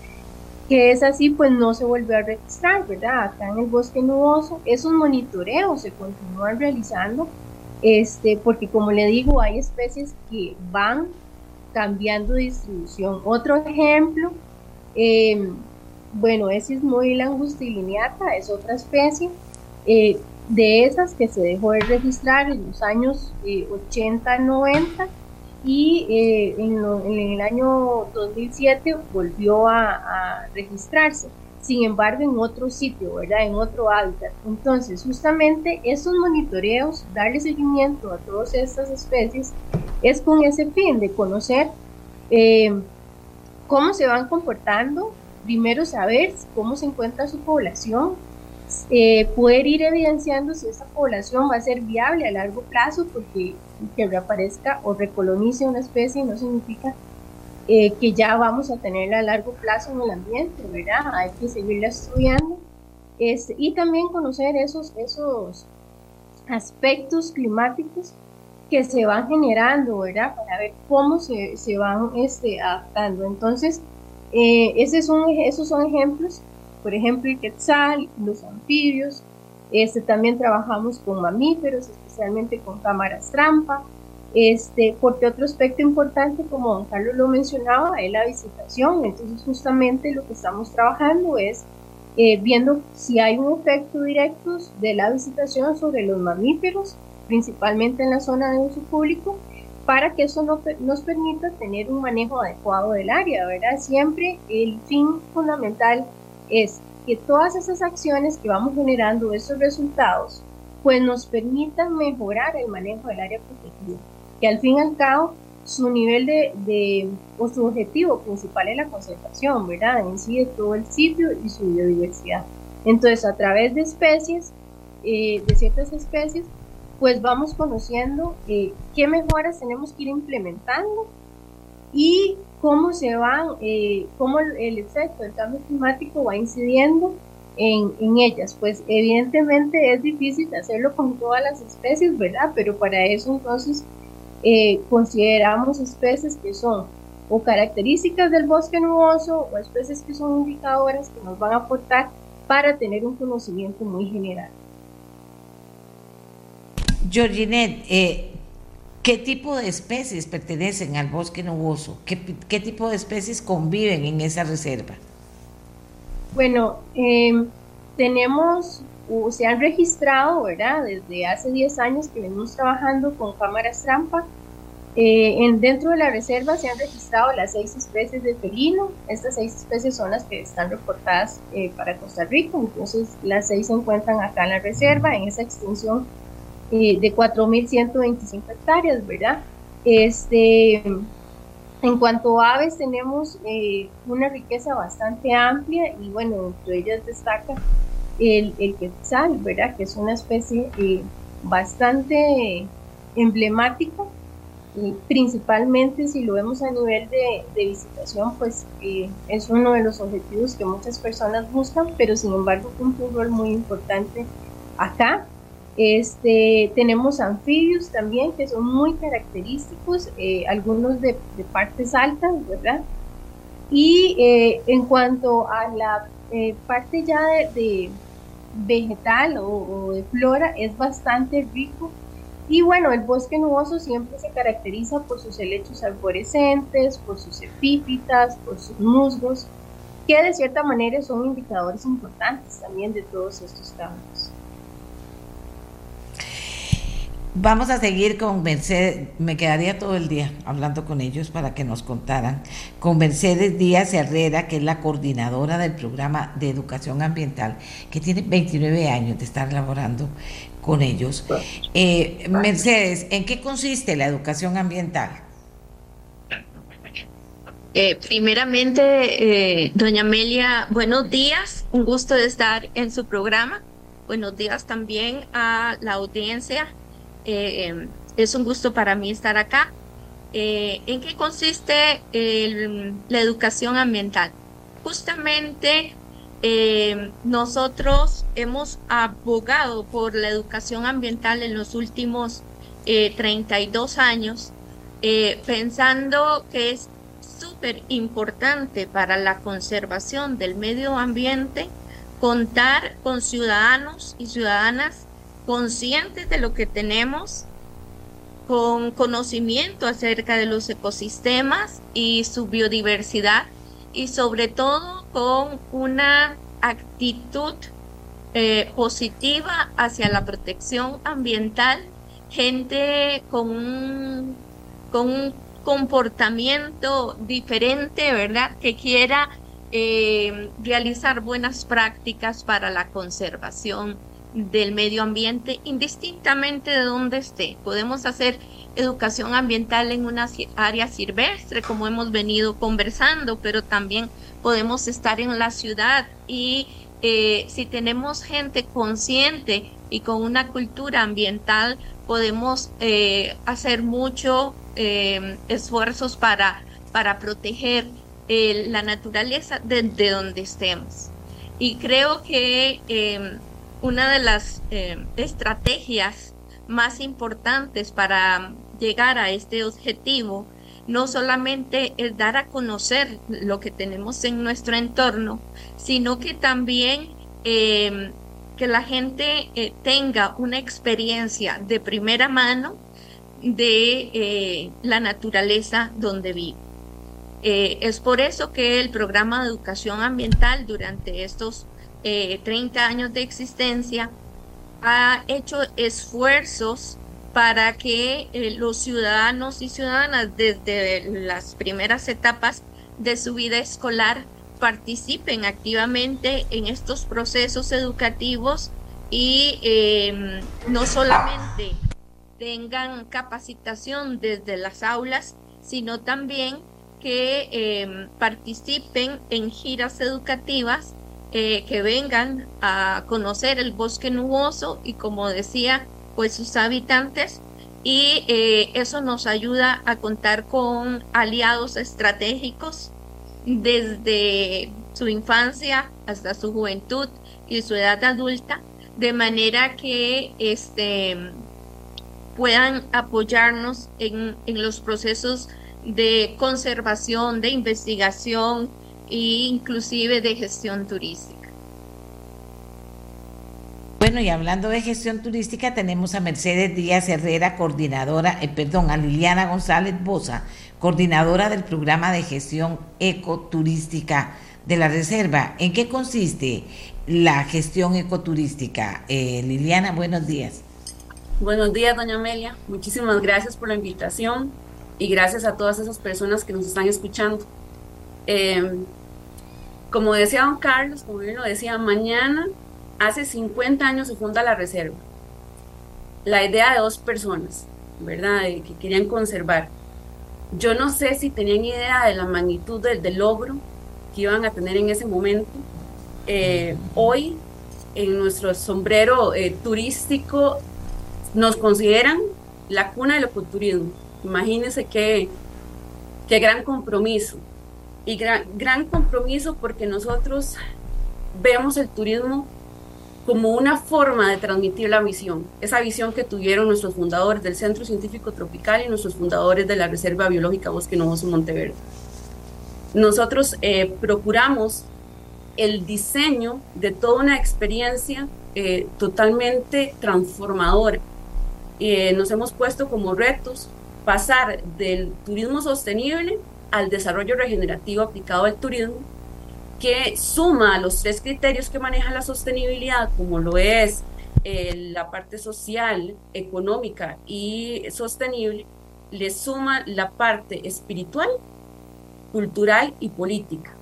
que es así pues no se volvió a registrar verdad acá en el bosque nuboso esos monitoreos se continúan realizando este porque como le digo hay especies que van cambiando distribución. Otro ejemplo eh, bueno, es muy langustilineata, es otra especie. Eh, de esas que se dejó de registrar en los años 80, eh, 90 y eh, en, el año 2007 volvió a, registrarse. Sin embargo, en otro sitio, ¿verdad? En otro hábitat. Entonces, justamente esos monitoreos, darle seguimiento a todas estas especies, es con ese fin de conocer cómo se van comportando primero saber cómo se encuentra su población, eh, poder ir evidenciando si esa población va a ser viable a largo plazo, porque que reaparezca o recolonice una especie no significa eh, que ya vamos a tenerla a largo plazo en el ambiente, ¿verdad? Hay que seguirla estudiando este, y también conocer esos, esos aspectos climáticos que se van generando, ¿verdad? Para ver cómo se, se van este, adaptando. Entonces, eh, ese esos son ejemplos, por ejemplo, el quetzal, los anfibios, este, también trabajamos con mamíferos, especialmente con cámaras trampa, este, porque otro aspecto importante, como don Carlos lo mencionaba, es la visitación, entonces justamente lo que estamos trabajando es eh, viendo si hay un efecto directo de la visitación sobre los mamíferos, principalmente en la zona de uso público, para que eso nos permita tener un manejo adecuado del área, ¿verdad? Siempre el fin fundamental es que todas esas acciones que vamos generando, esos resultados, pues nos permitan mejorar el manejo del área protegida, que al fin y al cabo su nivel de, o su objetivo principal es la conservación, ¿verdad? En sí de todo el sitio y su biodiversidad. Entonces, a través de especies, eh, de ciertas especies, pues vamos conociendo eh, qué mejoras tenemos que ir implementando y cómo se van, eh, cómo el, efecto del cambio climático va incidiendo en, en, ellas. Pues evidentemente es difícil hacerlo con todas las especies, ¿verdad? Pero para eso entonces eh, consideramos especies que son o características del bosque nuboso o especies que son indicadoras que nos van a aportar para tener un conocimiento muy general. Georginet, eh, ¿qué tipo de especies pertenecen al bosque nuboso? ¿Qué, tipo de especies conviven en esa reserva? Bueno, em, tenemos, se han registrado, ¿verdad? Desde hace 10 años que venimos trabajando con cámaras trampa. Eh, en, dentro de la reserva se han registrado las seis especies de felino. Estas seis especies son las que están reportadas eh, para Costa Rica. Entonces, las seis se encuentran acá en la reserva, en esa extensión eh, de 4.125 hectáreas, ¿verdad? Este, en cuanto a aves, tenemos eh, una riqueza bastante amplia y bueno, entre ellas destaca el, el quetzal, ¿verdad? Que es una especie eh, bastante emblemática principalmente si lo vemos a nivel de, visitación, pues eh, es uno de los objetivos que muchas personas buscan, pero sin embargo cumple un rol muy importante acá. Este, tenemos anfibios también que son muy característicos, eh, algunos de, partes altas, ¿verdad? Y eh, en cuanto a la parte ya de, vegetal o de flora, es bastante rico y bueno, el bosque nuboso siempre se caracteriza por sus helechos arborescentes, por sus epífitas, por sus musgos, que de cierta manera son indicadores importantes también de todos estos cambios. Vamos a seguir con Mercedes, me quedaría todo el día hablando con ellos para que nos contaran, con Mercedes Díaz Herrera, que es la coordinadora del programa de educación ambiental, que tiene 29 años de estar laborando con ellos. Eh, Mercedes, ¿en qué consiste la educación ambiental? Eh, primeramente, eh, doña Amelia, buenos días, un gusto de estar en su programa. Buenos días también a la audiencia. Es un gusto para mí estar acá. ¿En qué consiste la educación ambiental? Justamente eh, nosotros hemos abogado por la educación ambiental en los últimos 32 eh, años, eh, pensando que es súper importante para la conservación del medio ambiente contar con ciudadanos y ciudadanas conscientes de lo que tenemos, con conocimiento acerca de los ecosistemas y su biodiversidad y sobre todo con una actitud eh, positiva hacia la protección ambiental, gente con un, con un comportamiento diferente, ¿verdad? Que quiera eh, realizar buenas prácticas para la conservación del medio ambiente, indistintamente de dónde esté. Podemos hacer educación ambiental en una área silvestre, como hemos venido conversando, pero también podemos estar en la ciudad y eh, si tenemos gente consciente y con una cultura ambiental, podemos eh, hacer mucho eh, esfuerzos para, para proteger la naturaleza desde donde estemos. Y creo que una de las estrategias más importantes para llegar a este objetivo no solamente es dar a conocer lo que tenemos en nuestro entorno, sino que también em, que la gente eh, tenga una experiencia de primera mano de eh, la naturaleza donde vive. Eh, es por eso que el programa de educación ambiental durante estos 30 años de existencia ha hecho esfuerzos para que eh, los ciudadanos y ciudadanas desde las primeras etapas de su vida escolar participen activamente en estos procesos educativos y em, no solamente tengan capacitación desde las aulas, sino también que em, participen en giras educativas eh, que vengan a conocer el bosque nuboso y como decía pues sus habitantes. Y eh, eso nos ayuda a contar con aliados estratégicos desde su infancia hasta su juventud y su edad adulta, de manera que este, puedan apoyarnos en, en los procesos de conservación, de investigación e inclusive de gestión turística. Bueno, y hablando de gestión turística, tenemos a Mercedes Díaz Herrera, coordinadora, eh, perdón, a Liliana González Bosa, coordinadora del programa de gestión ecoturística de la Reserva. ¿En qué consiste la gestión ecoturística? Eh, Liliana, buenos días. Buenos días, doña Amelia. Muchísimas gracias por la invitación y gracias a todas esas personas que nos están escuchando. Em, como decía don Carlos, como bien lo decía, mañana hace 50 años se funda la reserva. La idea de dos personas, ¿verdad? que querían conservar. Yo no sé si tenían idea de la magnitud del, logro que iban a tener en ese momento. Eh, hoy, en nuestro sombrero eh, turístico, nos consideran la cuna del ecoturismo. Imagínense qué, qué gran compromiso. Y gran, gran compromiso porque nosotros vemos el turismo como una forma de transmitir la visión, esa visión que tuvieron nuestros fundadores del Centro Científico Tropical y nuestros fundadores de la Reserva Biológica Bosque Nuevo Monteverde. Nosotros eh, procuramos el diseño de toda una experiencia eh, totalmente transformadora. Eh, nos hemos puesto como retos pasar del turismo sostenible al desarrollo regenerativo aplicado al turismo, que suma los tres criterios que maneja la sostenibilidad, como lo es eh, la parte social, económica y sostenible, le suma la parte espiritual, cultural y política.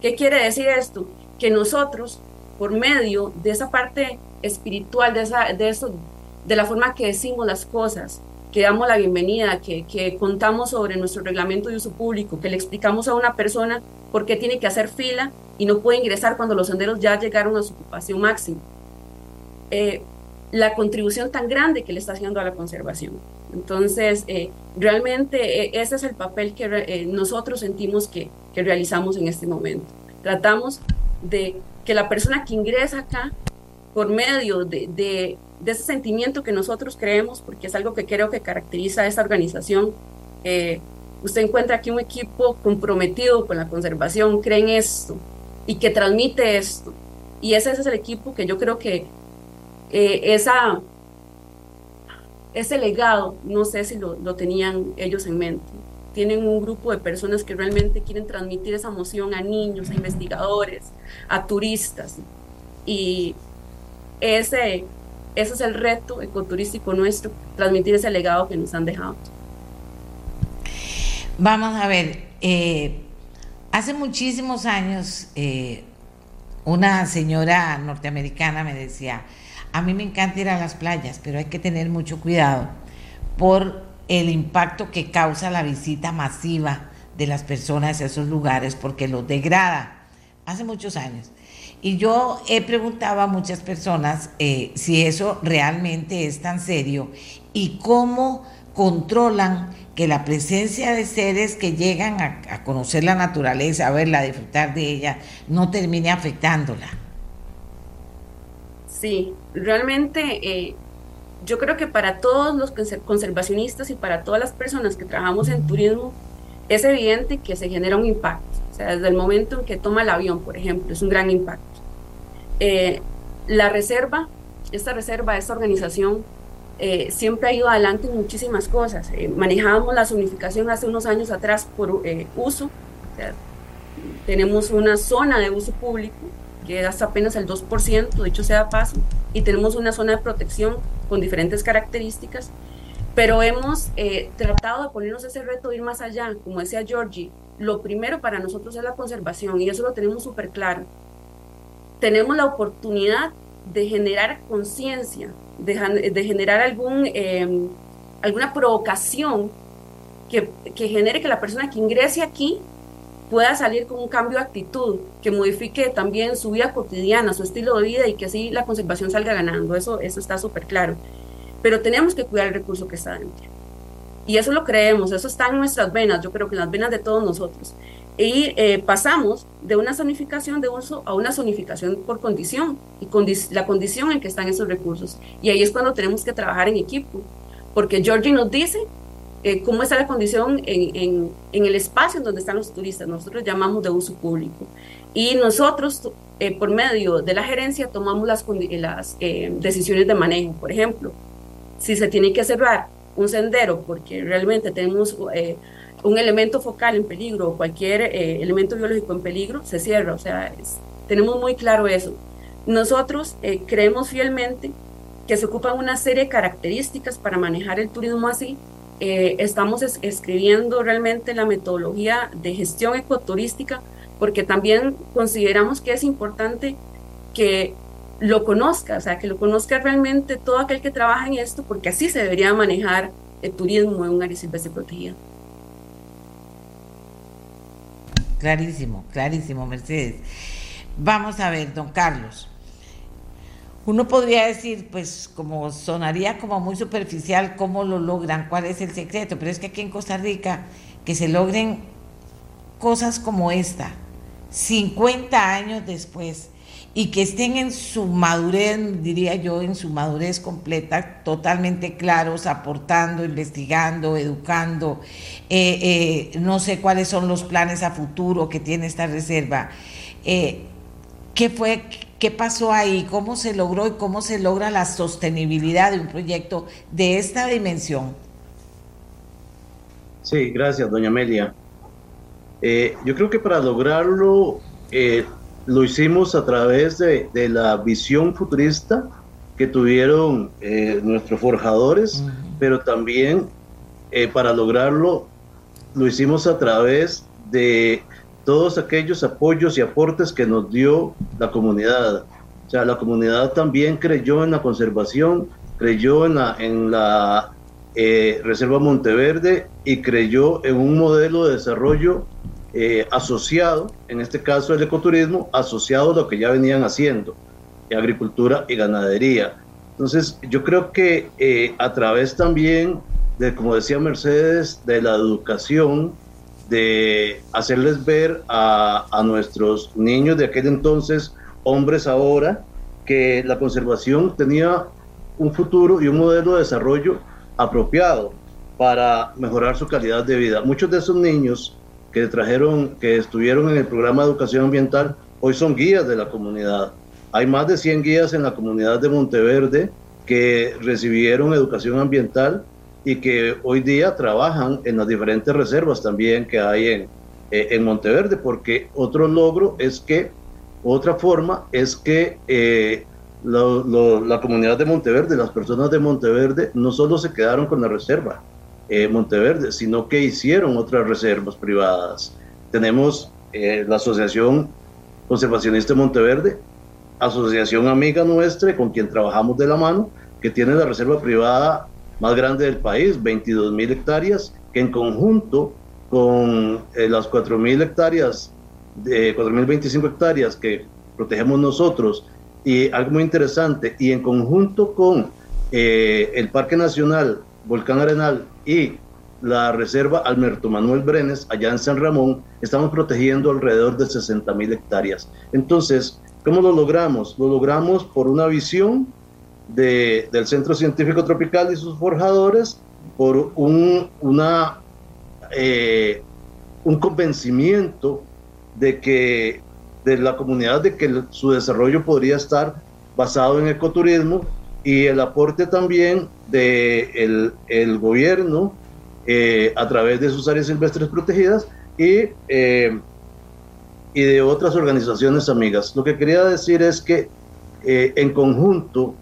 ¿Qué quiere decir esto? Que nosotros, por medio de esa parte espiritual, de, esa, de, eso, de la forma que decimos las cosas, que damos la bienvenida, que, que, contamos sobre nuestro reglamento de uso público, que le explicamos a una persona por qué tiene que hacer fila y no puede ingresar cuando los senderos ya llegaron a su ocupación máxima. Eh, la contribución tan grande que le está haciendo a la conservación. Entonces, eh, realmente eh, ese es el papel que nosotros sentimos que, que realizamos en este momento. Tratamos de que la persona que ingresa acá, por medio de, de de ese sentimiento que nosotros creemos, porque es algo que creo que caracteriza a esta organización. Usted encuentra aquí un equipo comprometido con la conservación, cree en esto y que transmite esto. Y ese, es el equipo que yo creo que eh, esa, ese legado, no sé si lo, lo tenían ellos en mente. Tienen un grupo de personas que realmente quieren transmitir esa emoción a niños, a investigadores, a turistas. Y ese, ese es el reto ecoturístico nuestro, transmitir ese legado que nos han dejado. Vamos a ver, eh, hace muchísimos años eh, una señora norteamericana me decía, a mí me encanta ir a las playas, pero hay que tener mucho cuidado por el impacto que causa la visita masiva de las personas a esos lugares porque los degrada. Hace muchos años. Y yo he preguntado a muchas personas eh, si eso realmente es tan serio y cómo controlan que la presencia de seres que llegan a, conocer la naturaleza, a verla, a disfrutar de ella, no termine afectándola. Sí, realmente eh, yo creo que para todos los conservacionistas y para todas las personas que trabajamos en turismo, es evidente que se genera un impacto. O sea, desde el momento en que toma el avión, por ejemplo, es un gran impacto. Eh, la reserva, esta reserva, esta organización, eh, siempre ha ido adelante en muchísimas cosas. Eh, manejábamos la zonificación hace unos años atrás por uso. tenemos una zona de uso público que hasta apenas el 2%, dicho sea paso, y tenemos una zona de protección con diferentes características, pero hemos tratado de ponernos ese reto de ir más allá, como decía Georgie, lo primero para nosotros es la conservación y eso lo tenemos súper claro tenemos la oportunidad de generar conciencia, de, generar algún, em, alguna provocación que, que, genere que la persona que ingrese aquí pueda salir con un cambio de actitud, que modifique también su vida cotidiana, su estilo de vida y que así la conservación salga ganando. Eso, eso está súper claro. Pero tenemos que cuidar el recurso que está dentro. Y eso lo creemos, eso está en nuestras venas, yo creo que en las venas de todos nosotros y eh, pasamos de una zonificación de uso a una zonificación por condición y la condición en que están esos recursos. Y ahí es cuando tenemos que trabajar en equipo, porque Georgie nos dice eh, cómo está la condición en, en, el espacio en donde están los turistas, nosotros llamamos de uso público. Y nosotros, eh, por medio de la gerencia, tomamos las, las decisiones de manejo. Por ejemplo, si se tiene que cerrar un sendero porque realmente tenemos un elemento focal en peligro o cualquier eh, elemento biológico en peligro, se cierra. O sea, tenemos muy claro eso. Nosotros eh, creemos fielmente que se ocupan una serie de características para manejar el turismo así. Eh, estamos escribiendo realmente la metodología de gestión ecoturística porque también consideramos que es importante que lo conozca, o sea, que lo conozca realmente todo aquel que trabaja en esto, porque así se debería manejar el turismo en un área silvestre protegida. Clarísimo, clarísimo, Mercedes. Vamos a ver, don Carlos. Uno podría decir, pues como sonaría como muy superficial, ¿cómo lo logran? ¿Cuál es el secreto? Pero es que aquí en Costa Rica, que se logren cosas como esta, 50 años después, y que estén en su madurez, diría yo, en su madurez completa, totalmente claros, aportando, investigando, educando. Eh, eh, no sé cuáles son los planes a futuro que tiene esta reserva. Eh, ¿Qué fue? ¿Qué pasó ahí? ¿Cómo se logró y cómo se logra la sostenibilidad de un proyecto de esta dimensión? Sí, gracias, doña Amelia. Eh, yo creo que para lograrlo eh, lo hicimos a través de, la visión futurista que tuvieron eh, nuestros forjadores, pero también para lograrlo lo hicimos a través de todos aquellos apoyos y aportes que nos dio la comunidad. O sea, la comunidad también creyó en la conservación, creyó en la, en la eh, Reserva Monteverde y creyó en un modelo de desarrollo eh, asociado, en este caso el ecoturismo, asociado a lo que ya venían haciendo, agricultura y ganadería. Entonces, yo creo que eh, a través también de, como decía Mercedes, de la educación, de hacerles ver a, nuestros niños de aquel entonces, hombres ahora, que la conservación tenía un futuro y un modelo de desarrollo apropiado para mejorar su calidad de vida. Muchos de esos niños que trajeron, que estuvieron en el programa de educación ambiental, hoy son guías de la comunidad. Hay más de 100 guías en la comunidad de Monteverde que recibieron educación ambiental y que hoy día trabajan en las diferentes reservas también que hay en, eh, en Monteverde, porque otro logro es que, otra forma es que eh, la comunidad de Monteverde, las personas de Monteverde, no solo se quedaron con la reserva eh, Monteverde, sino que hicieron otras reservas privadas. Tenemos la Asociación Conservacionista de Monteverde, asociación amiga nuestra con quien trabajamos de la mano, que tiene la reserva privada más grande del país, 22 mil hectáreas, que en conjunto con eh, las 4 mil hectáreas, de 4.025 hectáreas que protegemos nosotros, y algo muy interesante, y en conjunto con eh, el Parque Nacional Volcán Arenal y la Reserva Alberto Manuel Brenes, allá en San Ramón, estamos protegiendo alrededor de 60 mil hectáreas. Entonces, ¿cómo lo logramos? Lo logramos por una visión del Centro Científico Tropical y sus forjadores por un, eh, un convencimiento de que de la comunidad de que su desarrollo podría estar basado en ecoturismo y el aporte también del de el gobierno eh, a través de sus áreas silvestres protegidas y, eh, y de otras organizaciones amigas. Lo que quería decir es que en conjunto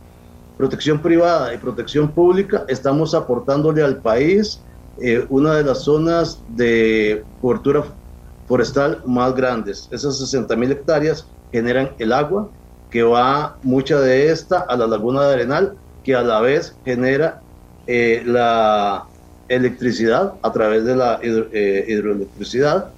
protección privada y protección pública, estamos aportándole al país eh, una de las zonas de cobertura forestal más grandes. Esas 60 mil hectáreas generan el agua, que va mucha de esta a la laguna de Arenal, que a la vez genera eh, la electricidad a través de la eh, hidroelectricidad,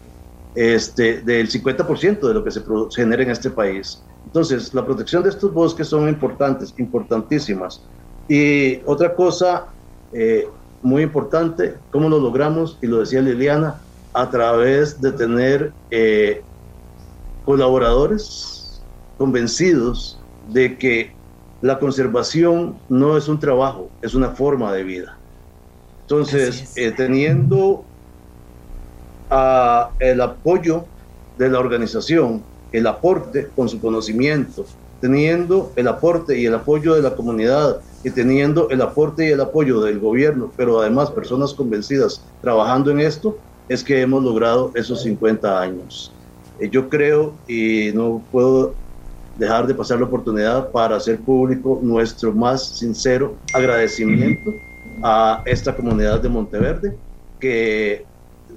este, del 50% de lo que se genera en este país. Entonces, la protección de estos bosques son importantes, importantísimas. Y otra cosa eh, muy importante, ¿cómo lo logramos? Y lo decía Liliana, a través de tener eh, colaboradores convencidos de que la conservación no es un trabajo, es una forma de vida. Entonces, eh, teniendo el apoyo de la organización, el aporte con su conocimiento, teniendo el aporte y el apoyo de la comunidad y teniendo el aporte y el apoyo del gobierno, pero además personas convencidas trabajando en esto, es que hemos logrado esos 50 años. Eh, yo creo y no puedo dejar de pasar la oportunidad para hacer público nuestro más sincero agradecimiento a esta comunidad de Monteverde, que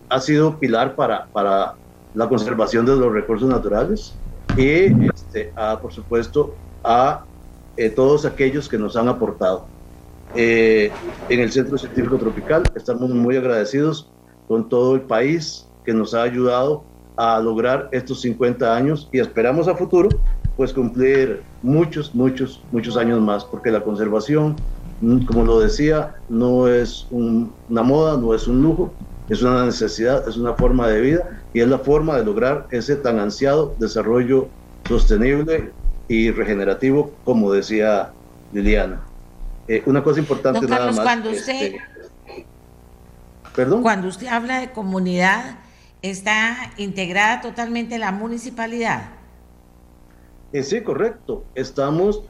ha sido pilar para, para la conservación de los recursos naturales y, este, por supuesto, a eh, todos aquellos que nos han aportado. Eh, en el Centro Científico Tropical estamos muy agradecidos con todo el país que nos ha ayudado a lograr estos 50 años y esperamos a futuro pues cumplir muchos, muchos, muchos años más, porque la conservación, mm, como lo decía, no es una moda, no es un lujo, es una necesidad, es una forma de vida y es la forma de lograr ese tan ansiado desarrollo sostenible y regenerativo, como decía Liliana. Eh, una cosa importante nada más. Cuando usted, este, ¿Perdón? Cuando usted habla de comunidad, ¿está integrada totalmente la municipalidad? Eh, sí, correcto. Estamos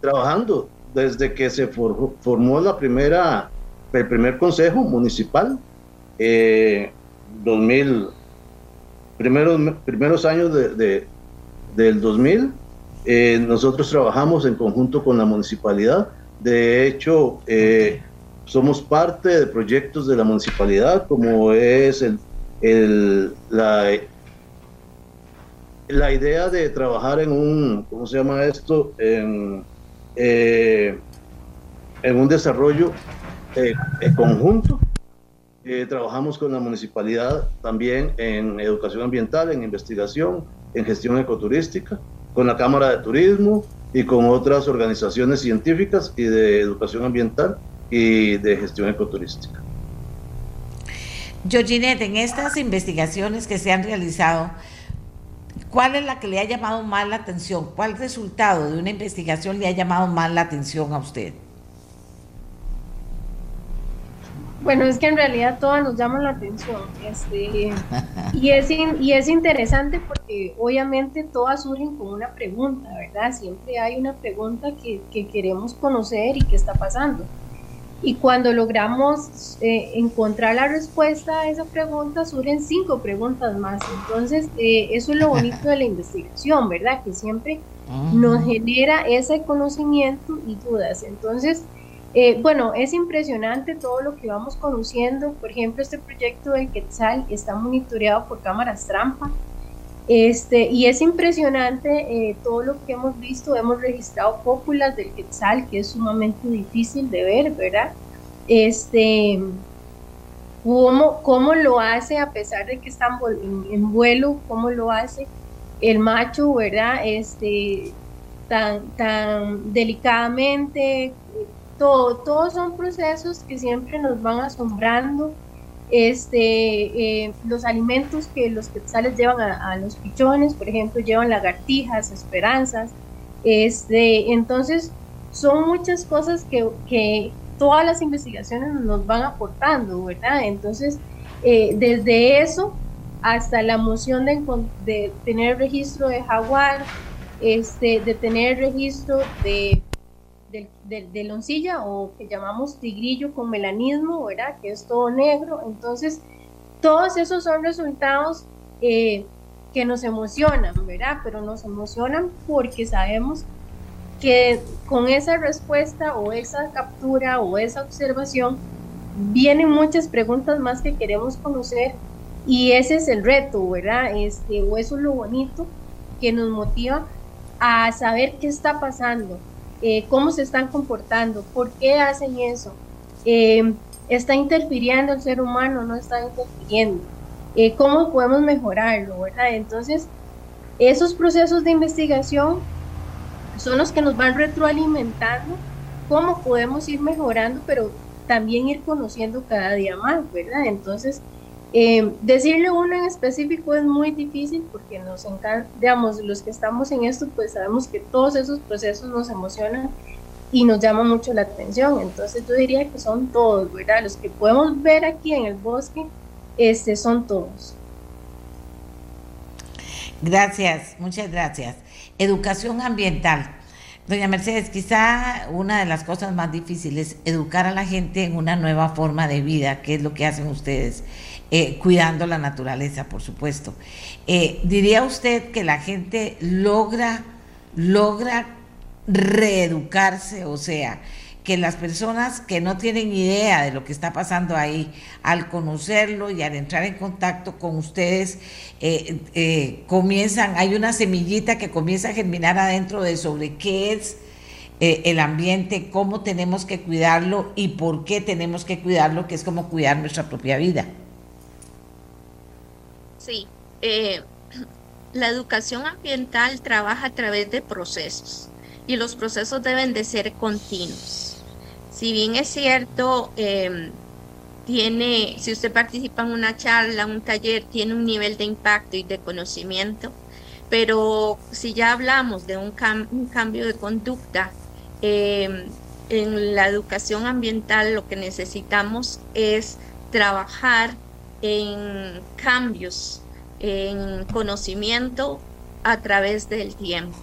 trabajando desde que se formó la primera, el primer consejo municipal, eh, 2000, primeros, primeros años de, del 2000, eh, nosotros trabajamos en conjunto con la municipalidad. De hecho, eh, somos parte de proyectos de la municipalidad, como es el, el, la, la idea de trabajar en un, ¿cómo se llama esto? En, eh, un desarrollo conjunto. trabajamos con la municipalidad también en educación ambiental, en investigación, en gestión ecoturística con la Cámara de Turismo y con otras organizaciones científicas y de educación ambiental y de gestión ecoturística. Georginette, en estas investigaciones que se han realizado, ¿cuál es la que le ha llamado más la atención? ¿Cuál resultado de una investigación le ha llamado más la atención a usted? Bueno, es que en realidad todas nos llaman la atención. Este, y, es y es interesante porque obviamente todas surgen con una pregunta, ¿verdad? Siempre hay una pregunta que, queremos conocer y qué está pasando. Y cuando logramos eh, encontrar la respuesta a esa pregunta, surgen cinco preguntas más. Entonces, eh, eso es lo bonito de la investigación, ¿verdad? Que siempre nos genera ese conocimiento y dudas. Entonces, eh, bueno, es impresionante todo lo que vamos conociendo. Por ejemplo, este proyecto del Quetzal está monitoreado por cámaras trampa. Este, y es impresionante eh, todo lo que hemos visto. Hemos registrado cópulas del Quetzal, que es sumamente difícil de ver, ¿verdad? Este, cómo, cómo lo hace a pesar de que están en, en vuelo, cómo lo hace el macho, ¿verdad? Este, tan, tan delicadamente, todo, todos son procesos que siempre nos van asombrando. Este, eh, los alimentos que los quetzales llevan a, los pichones, por ejemplo, llevan lagartijas, esperanzas. Este, entonces, son muchas cosas que, que todas las investigaciones nos van aportando, ¿verdad? Entonces, eh, desde eso hasta la moción de, de tener registro de jaguar, este, de tener registro de de, loncilla o que llamamos tigrillo con melanismo, ¿verdad? Que es todo negro. Entonces, todos esos son resultados eh, que nos emocionan, ¿verdad? Pero nos emocionan porque sabemos que con esa respuesta o esa captura o esa observación vienen muchas preguntas más que queremos conocer y ese es el reto, ¿verdad? Este, o eso es lo bonito que nos motiva a saber qué está pasando, eh, cómo se están comportando, por qué hacen eso, eh, está interfiriendo el ser humano, no está interfiriendo, eh, cómo podemos mejorarlo, ¿verdad? Entonces, esos procesos de investigación son los que nos van retroalimentando cómo podemos ir mejorando, pero también ir conociendo cada día más, ¿verdad? Entonces, eh, decirle uno en específico es muy difícil porque nos encanta, digamos, los que estamos en esto, pues sabemos que todos esos procesos nos emocionan y nos llaman mucho la atención. Entonces yo diría que son todos, ¿verdad? Los que podemos ver aquí en el bosque, este, son todos. Gracias, muchas gracias. Educación ambiental. Doña Mercedes, quizá una de las cosas más difíciles, educar a la gente en una nueva forma de vida, que es lo que hacen ustedes. Eh, cuidando la naturaleza, por supuesto. Eh, ¿Diría usted que la gente logra, logra reeducarse? O sea, que las personas que no tienen idea de lo que está pasando ahí, al conocerlo y al entrar en contacto con ustedes, eh, comienzan, hay una semillita que comienza a germinar adentro de sobre qué es el ambiente, cómo tenemos que cuidarlo y por qué tenemos que cuidarlo, que es como cuidar nuestra propia vida. Sí. Eh, la educación ambiental trabaja a través de procesos y los procesos deben de ser continuos. Si bien es cierto, em, tiene, si usted participa en una charla, un taller, tiene un nivel de impacto y de conocimiento, pero si ya hablamos de un, cambio de conducta, em, en la educación ambiental lo que necesitamos es trabajar en cambios, en conocimiento a través del tiempo.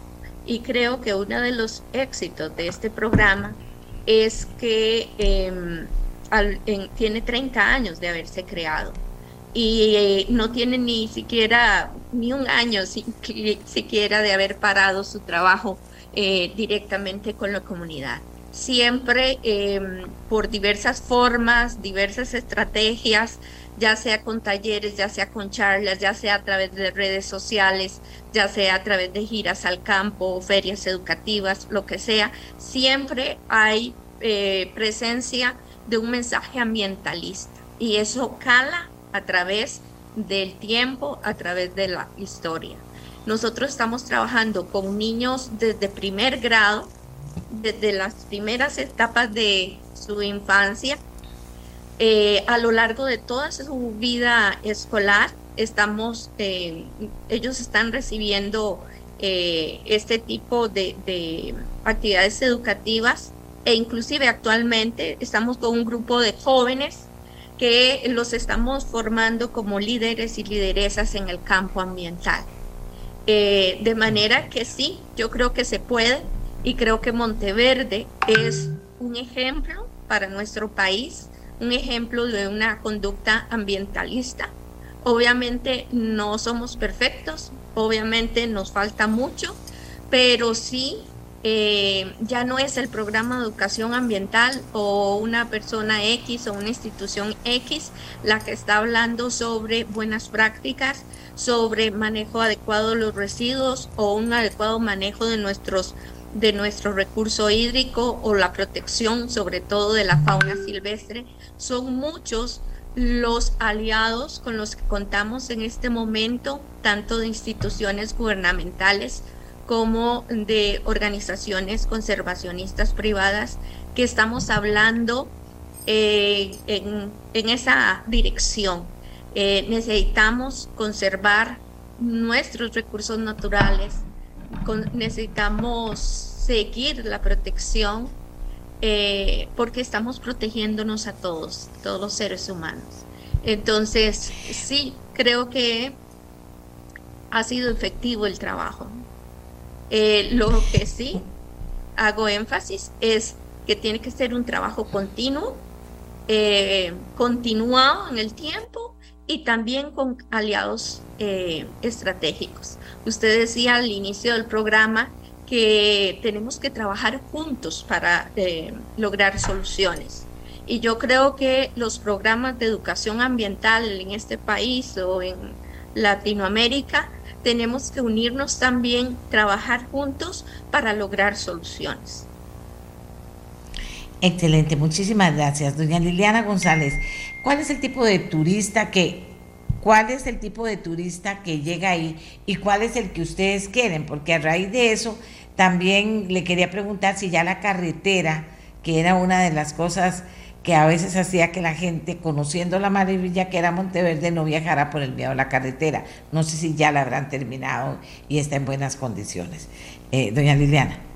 Y creo que uno de los éxitos de este programa es que em, tiene 30 años de haberse creado y eh, no tiene ni siquiera ni un año siquiera de haber parado su trabajo eh, directamente con la comunidad. Siempre em, por diversas formas, diversas estrategias, ya sea con talleres, ya sea con charlas, ya sea a través de redes sociales, ya sea a través de giras al campo, ferias educativas, lo que sea, siempre hay eh, presencia de un mensaje ambientalista y eso cala a través del tiempo, a través de la historia. Nosotros estamos trabajando con niños desde primer grado, desde las primeras etapas de su infancia, eh, a lo largo de toda su vida escolar, estamos, eh, ellos están recibiendo eh, este tipo de, de actividades educativas e inclusive actualmente estamos con un grupo de jóvenes que los estamos formando como líderes y lideresas en el campo ambiental. De manera que sí, yo creo que se puede y creo que Monteverde es un ejemplo para nuestro país, un ejemplo de una conducta ambientalista. Obviamente no somos perfectos, obviamente nos falta mucho, pero sí eh, ya no es el programa de educación ambiental o una persona X o una institución X la que está hablando sobre buenas prácticas, sobre manejo adecuado de los residuos o un adecuado manejo de nuestros de nuestro recurso hídrico o la protección sobre todo de la fauna silvestre. Son muchos los aliados con los que contamos en este momento, tanto de instituciones gubernamentales como de organizaciones conservacionistas privadas que estamos hablando eh, en, esa dirección. Eh, necesitamos conservar nuestros recursos naturales, necesitamos seguir la protección eh, porque estamos protegiéndonos a todos, todos los seres humanos. Entonces, sí, creo que ha sido efectivo el trabajo. Eh, lo que sí hago énfasis es que tiene que ser un trabajo continuo, eh, continuado en el tiempo y también con aliados eh, estratégicos. Usted decía al inicio del programa que tenemos que trabajar juntos para lograr soluciones. Y yo creo que los programas de educación ambiental en este país o en Latinoamérica tenemos que unirnos también, trabajar juntos para lograr soluciones. Excelente, muchísimas gracias. Doña Liliana González, ¿cuál es el tipo de turista que, cuál es el tipo de turista que llega ahí y cuál es el que ustedes quieren? Porque a raíz de eso también le quería preguntar si ya la carretera, que era una de las cosas que a veces hacía que la gente, conociendo la maravilla que era Monteverde, no viajara por el miedo a la carretera. No sé si ya la habrán terminado y está en buenas condiciones. Eh, doña Liliana.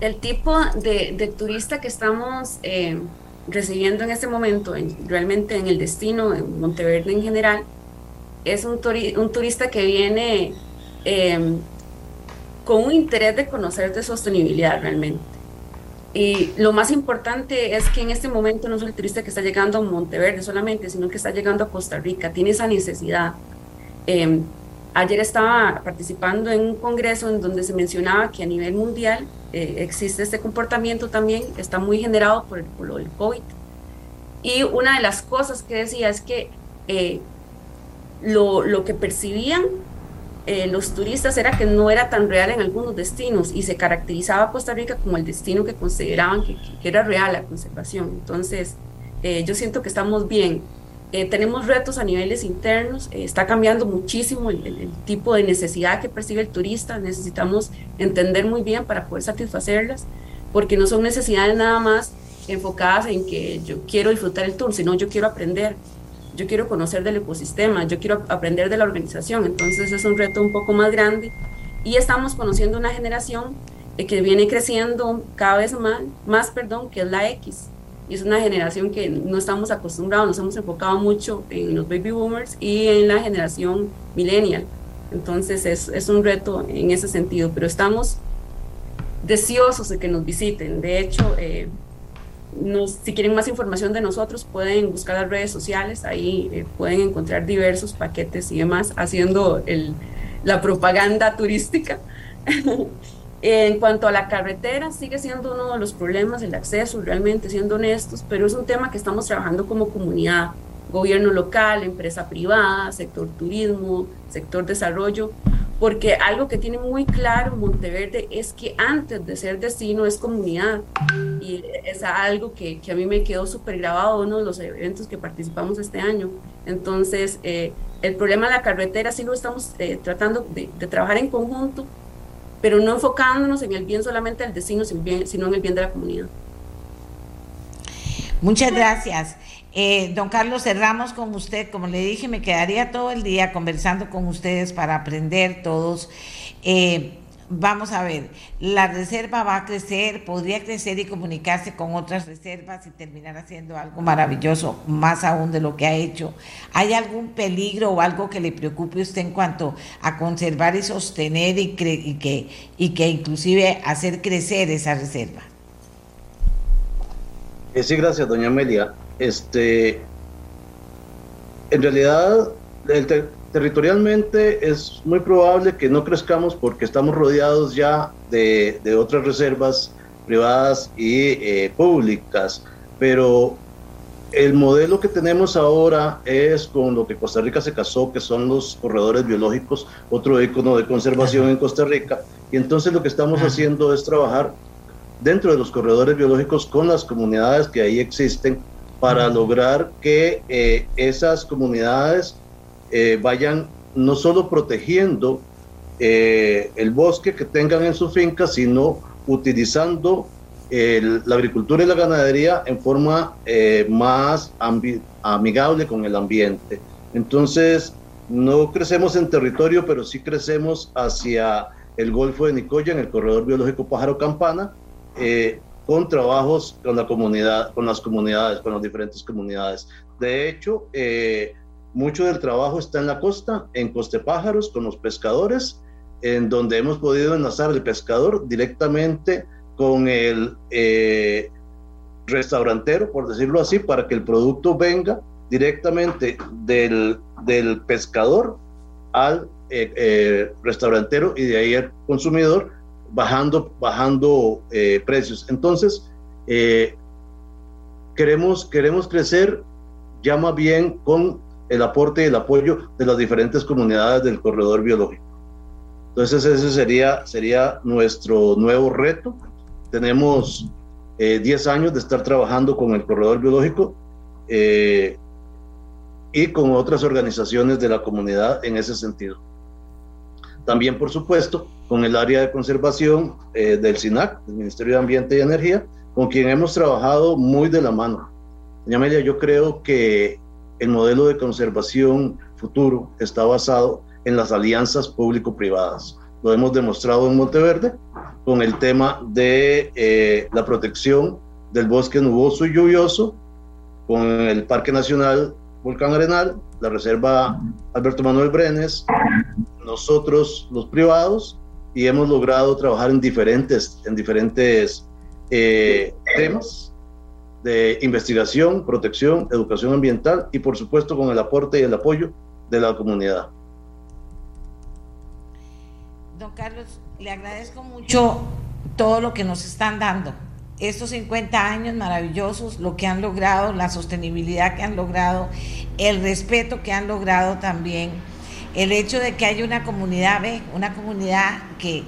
El tipo de, turista que estamos eh, recibiendo en este momento, realmente en el destino, en Monteverde en general, es un, turista que viene eh, con un interés de conocer de sostenibilidad realmente y lo más importante es que en este momento no es el turista que está llegando a Monteverde solamente, sino que está llegando a Costa Rica, tiene esa necesidad. Em, ayer estaba participando en un congreso en donde se mencionaba que a nivel mundial eh, existe este comportamiento también, está muy generado por, el, por lo del COVID. Y una de las cosas que decía es que eh, lo, lo que percibían eh, los turistas era que no era tan real en algunos destinos y se caracterizaba Costa Rica como el destino que consideraban que, era real la conservación. Entonces, yo siento que estamos bien. Eh, tenemos retos a niveles internos, eh, está cambiando muchísimo el, tipo de necesidad que percibe el turista, necesitamos entender muy bien para poder satisfacerlas, porque no son necesidades nada más enfocadas en que yo quiero disfrutar el tour, sino yo quiero aprender, yo quiero conocer del ecosistema, yo quiero aprender de la organización, entonces es un reto un poco más grande y estamos conociendo una generación eh, que viene creciendo cada vez más, más perdón, que es la X y es una generación que no estamos acostumbrados, nos hemos enfocado mucho en los baby boomers y en la generación millennial. Entonces es, es un reto en ese sentido, pero estamos deseosos de que nos visiten. De hecho, eh, nos, si quieren más información de nosotros, pueden buscar las redes sociales, ahí eh, pueden encontrar diversos paquetes y demás, haciendo el, la propaganda turística. En cuanto a la carretera, sigue siendo uno de los problemas el acceso, realmente siendo honestos, pero es un tema que estamos trabajando como comunidad, gobierno local, empresa privada, sector turismo, sector desarrollo, porque algo que tiene muy claro Monteverde es que antes de ser destino es comunidad y es algo que, que a mí me quedó súper grabado uno de los eventos que participamos este año. Entonces, eh, el problema de la carretera sí lo estamos eh, tratando de, de trabajar en conjunto pero no enfocándonos en el bien solamente del destino, sino en el bien de la comunidad. Muchas gracias. Eh, don Carlos, cerramos con usted. Como le dije, me quedaría todo el día conversando con ustedes para aprender todos. Eh, vamos a ver, la reserva va a crecer, podría crecer y comunicarse con otras reservas y terminar haciendo algo maravilloso, más aún de lo que ha hecho. ¿Hay algún peligro o algo que le preocupe a usted en cuanto a conservar y sostener y, que, y que inclusive hacer crecer esa reserva? Eh, sí, gracias, doña Amelia. Este, en realidad, el, territorialmente es muy probable que no crezcamos porque estamos rodeados ya de, otras reservas privadas y eh, públicas, pero el modelo que tenemos ahora es con lo que Costa Rica se casó, que son los corredores biológicos, otro icono de conservación en Costa Rica, y entonces lo que estamos haciendo es trabajar dentro de los corredores biológicos con las comunidades que ahí existen para lograr que eh, esas comunidades eh, vayan no solo protegiendo eh, el bosque que tengan en su finca, sino utilizando la agricultura y la ganadería en forma eh, más amigable con el ambiente. Entonces, no crecemos en territorio, pero sí crecemos hacia el Golfo de Nicoya, en el corredor biológico Pájaro Campana, con trabajos con la comunidad, con las comunidades, con las diferentes comunidades. De hecho, mucho del trabajo está en la costa, en Costepájaros, con los pescadores, en donde hemos podido enlazar el pescador directamente con el eh, restaurantero, por decirlo así, para que el producto venga directamente del, del pescador al eh, eh, restaurantero y de ahí al consumidor, bajando, bajando precios. Entonces, queremos, queremos crecer ya más bien con el aporte y el apoyo de las diferentes comunidades del corredor biológico. Entonces ese sería, sería nuestro nuevo reto. Tenemos 10 eh, años de estar trabajando con el corredor biológico eh, y con otras organizaciones de la comunidad en ese sentido. También, por supuesto, con el área de conservación eh, del SINAC, del Ministerio de Ambiente y Energía, con quien hemos trabajado muy de la mano. Doña Amelia, yo creo que el modelo de conservación futuro está basado en las alianzas público-privadas. Lo hemos demostrado en Monteverde con el tema de eh, la protección del bosque nuboso y lluvioso, con el Parque Nacional Volcán Arenal, la Reserva Alberto Manuel Brenes, nosotros los privados, y hemos logrado trabajar en diferentes, en diferentes eh, temas de investigación, protección, educación ambiental y por supuesto con el aporte y el apoyo de la comunidad. Don Carlos, le agradezco mucho todo lo que nos están dando. Estos 50 años maravillosos, lo que han logrado, la sostenibilidad que han logrado, el respeto que han logrado también, el hecho de que haya una comunidad, ¿ve? una comunidad que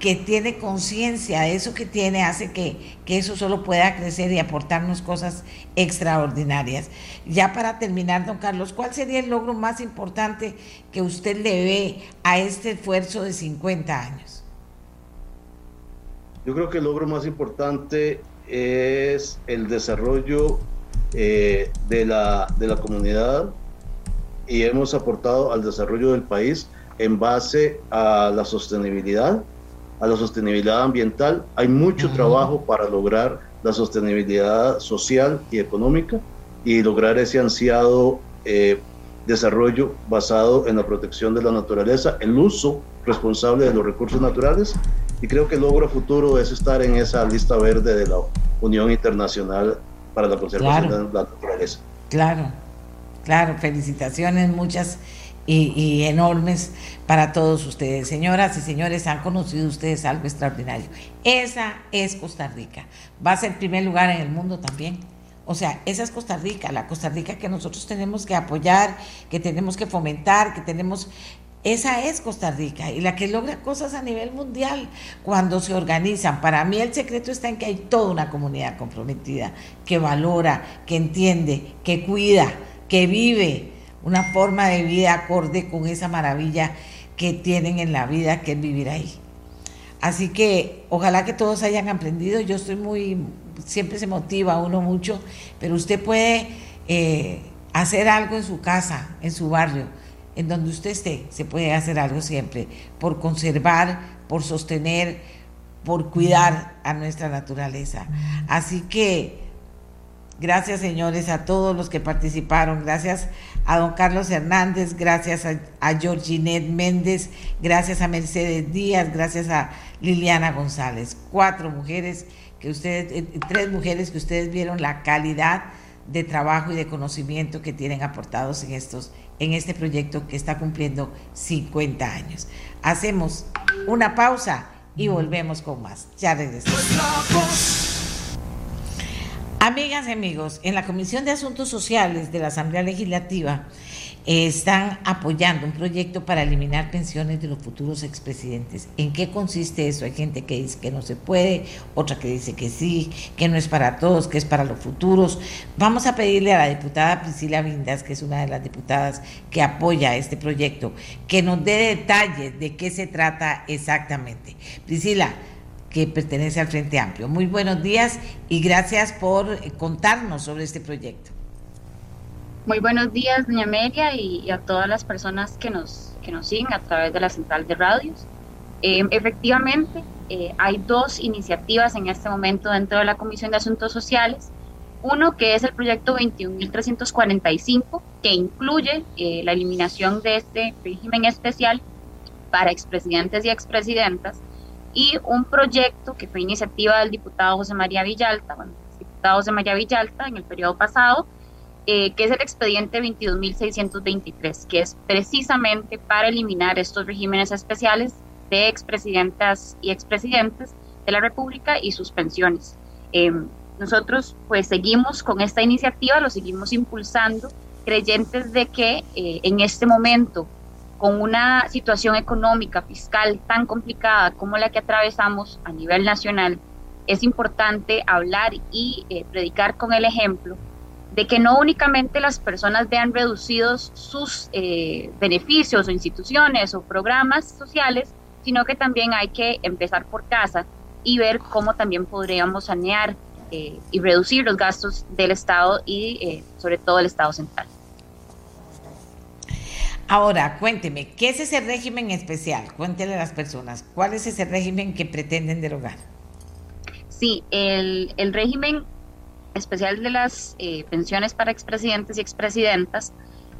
que tiene conciencia de eso que tiene, hace que, que, eso solo pueda crecer y aportarnos cosas extraordinarias. Ya para terminar, don Carlos, ¿cuál sería el logro más importante que usted le ve a este esfuerzo de 50 años? Yo creo que el logro más importante es el desarrollo eh, de, la, de la comunidad y hemos aportado al desarrollo del país en base a la sostenibilidad, a la sostenibilidad ambiental. Hay mucho trabajo para lograr la sostenibilidad social y económica y lograr ese ansiado eh, desarrollo basado en la protección de la naturaleza, el uso responsable de los recursos naturales y creo que el logro futuro es estar en esa lista verde de la Unión Internacional para la Conservación de la Naturaleza. Claro, claro, felicitaciones muchas y, enormes para todos ustedes. Señoras y señores, han conocido ustedes algo extraordinario. Esa es Costa Rica. Va a ser primer lugar en el mundo también. O sea, esa es Costa Rica, la Costa Rica que nosotros tenemos que apoyar, que tenemos que fomentar, que tenemos esa es Costa Rica y la que logra cosas a nivel mundial cuando se organizan. Para mí el secreto está en que hay toda una comunidad comprometida que valora, que entiende, que cuida, que vive una forma de vida acorde con esa maravilla que tienen en la vida que es vivir ahí. Así que ojalá que todos hayan aprendido. Yo estoy muy, siempre se motiva uno mucho, pero usted puede eh, hacer algo en su casa, en su barrio en donde usted esté, se puede hacer algo siempre por conservar, por sostener, por cuidar a nuestra naturaleza. Así que gracias señores a todos los que participaron, gracias a don Carlos Hernández, gracias a, a Méndez, gracias a Mercedes Díaz, gracias a Liliana González, cuatro mujeres que ustedes, eh, tres mujeres que ustedes vieron la calidad de trabajo y de conocimiento que tienen aportados en estos en este proyecto que está cumpliendo 50 años. Hacemos una pausa y volvemos con más. Ya regresamos. Amigas y amigos, en la Comisión de Asuntos Sociales de la Asamblea Legislativa están apoyando un proyecto para eliminar pensiones de los futuros expresidentes. ¿En qué consiste eso? Hay gente que dice que no se puede, otra que dice que sí, que no es para todos, que es para los futuros. Vamos a pedirle a la diputada Priscila Vindas, que es una de las diputadas que apoya este proyecto, que nos dé detalles de qué se trata exactamente. Priscila, que pertenece al Frente Amplio. Muy buenos días y gracias por contarnos sobre este proyecto. Muy buenos días, doña Amelia, y, a todas las personas que nos, que nos siguen a través de la central de radios. Em, efectivamente, eh, hay dos iniciativas en este momento dentro de la Comisión de Asuntos Sociales. Uno que es el proyecto 21.345, que incluye eh, la eliminación de este régimen especial para expresidentes y expresidentas, y un proyecto que fue iniciativa del diputado José María Villalta, bueno, diputado José María Villalta en el periodo pasado, eh, que es el expediente 22.623, que es precisamente para eliminar estos regímenes especiales de expresidentas y expresidentes de la República y sus pensiones. Em, nosotros pues seguimos con esta iniciativa, lo seguimos impulsando, creyentes de que eh, en este momento, con una situación económica, fiscal tan complicada como la que atravesamos a nivel nacional, es importante hablar y eh, predicar con el ejemplo de que no únicamente las personas vean reducidos sus eh, beneficios o instituciones o programas sociales, sino que también hay que empezar por casa y ver cómo también podríamos sanear eh, y reducir los gastos del Estado y eh, sobre todo el Estado central. Ahora, cuénteme, ¿qué es ese régimen especial? Cuéntele a las personas, ¿cuál es ese régimen que pretenden derogar? Sí, el, régimen especial de las eh, pensiones para expresidentes y expresidentas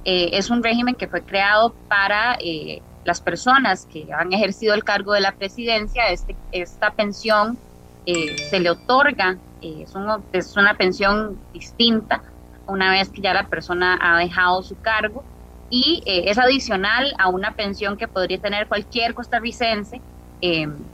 eh, es un régimen que fue creado para eh, las personas que han ejercido el cargo de la presidencia. Este, esta pensión se le otorga, es, es una pensión distinta una vez que ya la persona ha dejado su cargo y es adicional a una pensión que podría tener cualquier costarricense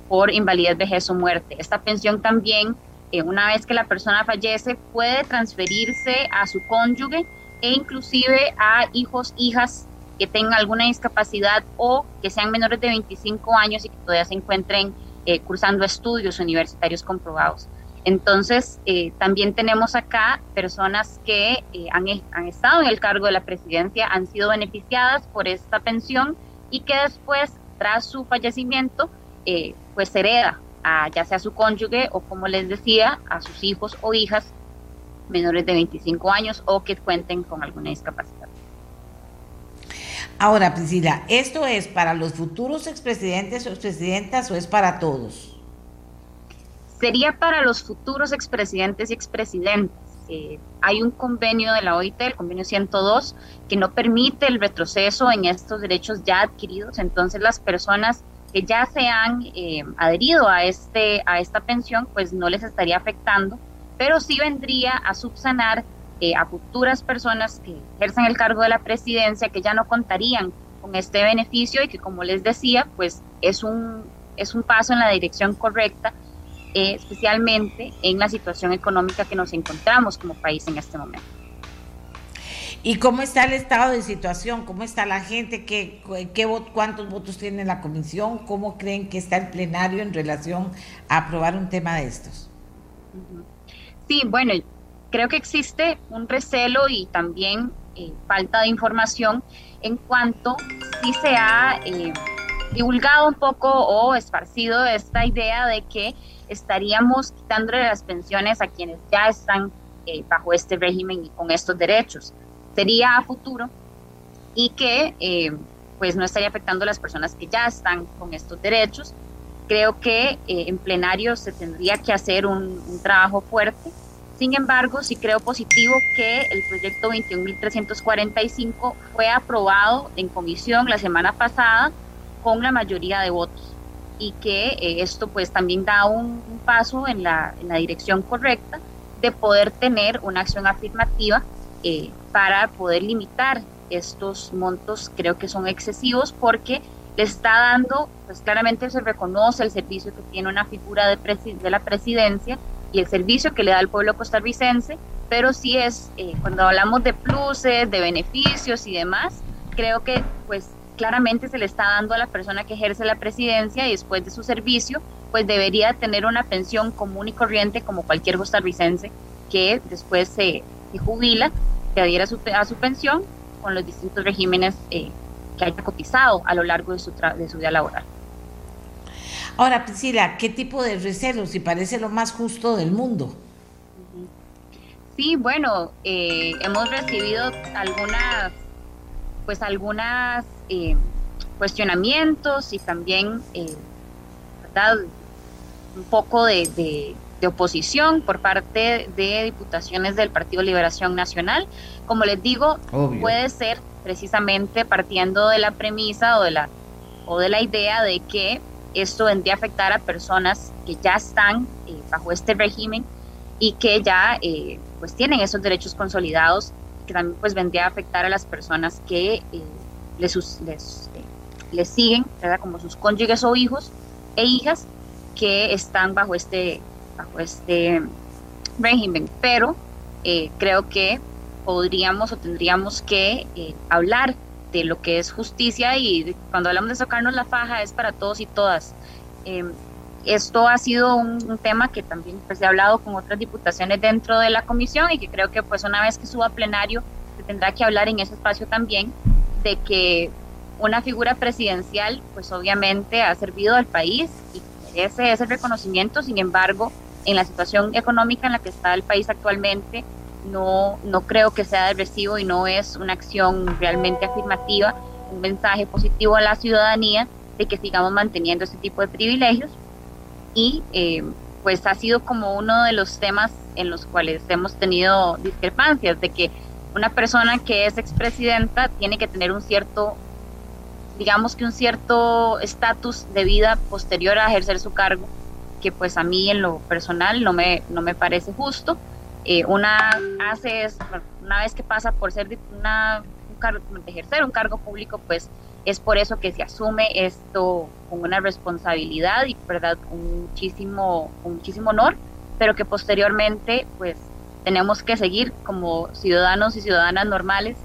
por invalidez, vejez o muerte. Esta pensión también eh, una vez que la persona fallece, puede transferirse a su cónyuge e inclusive a hijos, hijas que tengan alguna discapacidad o que sean menores de 25 años y que todavía se encuentren eh, cursando estudios universitarios comprobados. Entonces, eh, también tenemos acá personas que eh, han, han, estado en el cargo de la presidencia, han sido beneficiadas por esta pensión y que después, tras su fallecimiento, pues hereda a ya sea su cónyuge o, como les decía, a sus hijos o hijas menores de 25 años o que cuenten con alguna discapacidad. Ahora, Priscila, ¿esto es para los futuros expresidentes o expresidentas o es para todos? Sería para los futuros expresidentes y expresidentes. Eh, hay un convenio de la OIT, el convenio 102, que no permite el retroceso en estos derechos ya adquiridos. Entonces, las personas que ya se han eh, adherido a, este, a esta pensión, pues no les estaría afectando, pero sí vendría a subsanar eh, a futuras personas que ejercen el cargo de la presidencia que ya no contarían con este beneficio y que como les decía, pues es un, es un paso en la dirección correcta, eh, especialmente en la situación económica que nos encontramos como país en este momento. ¿Y cómo está el estado de situación? ¿Cómo está la gente? ¿Qué, qué, ¿Cuántos votos tiene la comisión? ¿Cómo creen que está el plenario en relación a aprobar un tema de estos? Sí, bueno, creo que existe un recelo y también eh, falta de información en cuanto si se ha eh, divulgado un poco o esparcido esta idea de que estaríamos quitándole las pensiones a quienes ya están eh, bajo este régimen y con estos derechos. Sería a futuro y que pues no estaría afectando a las personas que ya están con estos derechos. Creo que en plenario se tendría que hacer un, un trabajo fuerte sin embargo, sí creo positivo que el proyecto 21.345 fue aprobado en comisión la semana pasada con la mayoría de votos y que eh, esto pues también da un, paso en la, en la, dirección correcta de poder tener una acción afirmativa eh, para poder limitar estos montos creo que son excesivos porque le está dando, pues claramente se reconoce el servicio que tiene una figura de, de la presidencia y el servicio que le da al pueblo costarricense, pero sí es, eh, cuando hablamos de pluses, de beneficios y demás, creo que pues claramente se le está dando a la persona que ejerce la presidencia y después de su servicio, pues debería tener una pensión común y corriente como cualquier costarricense que después se, jubila, que adhiera a su, a su, pensión con los distintos regímenes eh, que haya cotizado a lo largo de su, de su vida laboral. Ahora, Priscila, ¿qué tipo de recelo? Si parece lo más justo del mundo. Sí, bueno, eh, hemos recibido algunas, pues algunas eh, cuestionamientos y también, eh. Un poco de, oposición por parte de diputaciones del Partido Liberación Nacional. Como les digo, puede ser precisamente partiendo de la premisa o de la, o de la idea de que esto vendría a afectar a personas que ya están eh, bajo este régimen y que ya eh, pues tienen esos derechos consolidados, que también pues vendría a afectar a las personas que eh, les, les, siguen, ¿verdad? como sus cónyuges o hijos e hijas que están bajo este, bajo este régimen. Pero creo que podríamos o tendríamos que hablar de lo que es justicia y cuando hablamos de sacarnos la faja es para todos y todas. Em, esto ha sido un, tema que también pues, he hablado con otras diputaciones dentro de la comisión y que creo que pues una vez que suba a plenario se tendrá que hablar en ese espacio también de que una figura presidencial pues obviamente ha servido al país y merece ese reconocimiento, sin embargo en la situación económica en la que está el país actualmente no, no creo que sea de recibo y no es una acción realmente afirmativa, un mensaje positivo a la ciudadanía de que sigamos manteniendo ese tipo de privilegios y eh, pues ha sido como uno de los temas en los cuales hemos tenido discrepancias de que una persona que es expresidenta tiene que tener un cierto digamos que un cierto estatus de vida posterior a ejercer su cargo que pues a mí en lo personal no me, no me parece justo. Eh, una hace una vez que pasa por ser una, un ejercer un cargo público, pues es por eso que se asume esto con una responsabilidad y verdad muchísimo, muchísimo honor, pero que posteriormente pues tenemos que seguir como ciudadanos y ciudadanas normales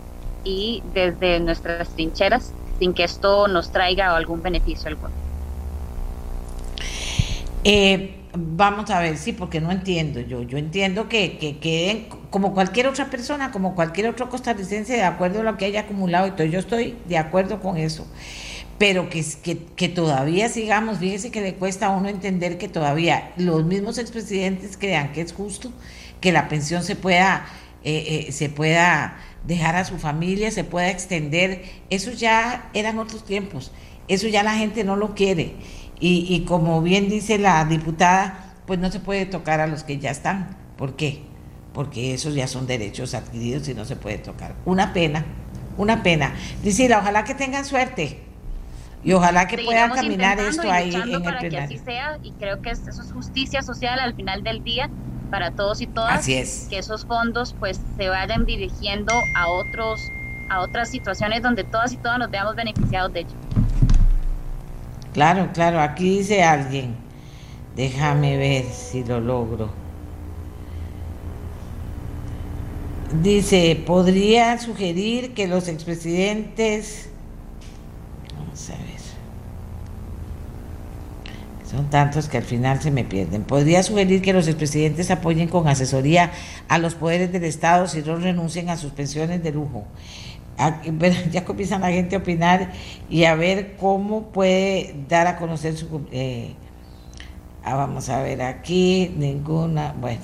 y desde nuestras trincheras sin que esto nos traiga algún beneficio alguno. Eh, vamos a ver, sí, porque no entiendo yo. Yo entiendo que, que queden como cualquier otra persona, como cualquier otro costarricense, de acuerdo a lo que haya acumulado todo. Yo estoy de acuerdo con eso. Pero que, que, que todavía sigamos, fíjese que le cuesta a uno entender que todavía los mismos expresidentes crean que es justo que la pensión se pueda, eh, eh, se pueda dejar a su familia, se pueda extender. Eso ya eran otros tiempos. Eso ya la gente no lo quiere. Y, y como bien dice la diputada, pues no se puede tocar a los que ya están. ¿Por qué? Porque esos ya son derechos adquiridos y no se puede tocar. Una pena, una pena. Dice, ojalá que tengan suerte. Y ojalá que puedan caminar esto ahí en el para que así sea, y creo que eso es justicia social al final del día para todos y todas. Así es. Que esos fondos pues se vayan dirigiendo a otros a otras situaciones donde todas y todas nos veamos beneficiados de ello. Claro, claro, aquí dice alguien. Déjame ver si lo logro. Dice, podría sugerir que los expresidentes... Vamos a ver. Son tantos que al final se me pierden. Podría sugerir que los expresidentes apoyen con asesoría a los poderes del Estado si no renuncien a sus pensiones de lujo. Ya comienzan la gente a opinar y a ver cómo puede dar a conocer su... Eh, ah, vamos a ver aquí, ninguna... Bueno,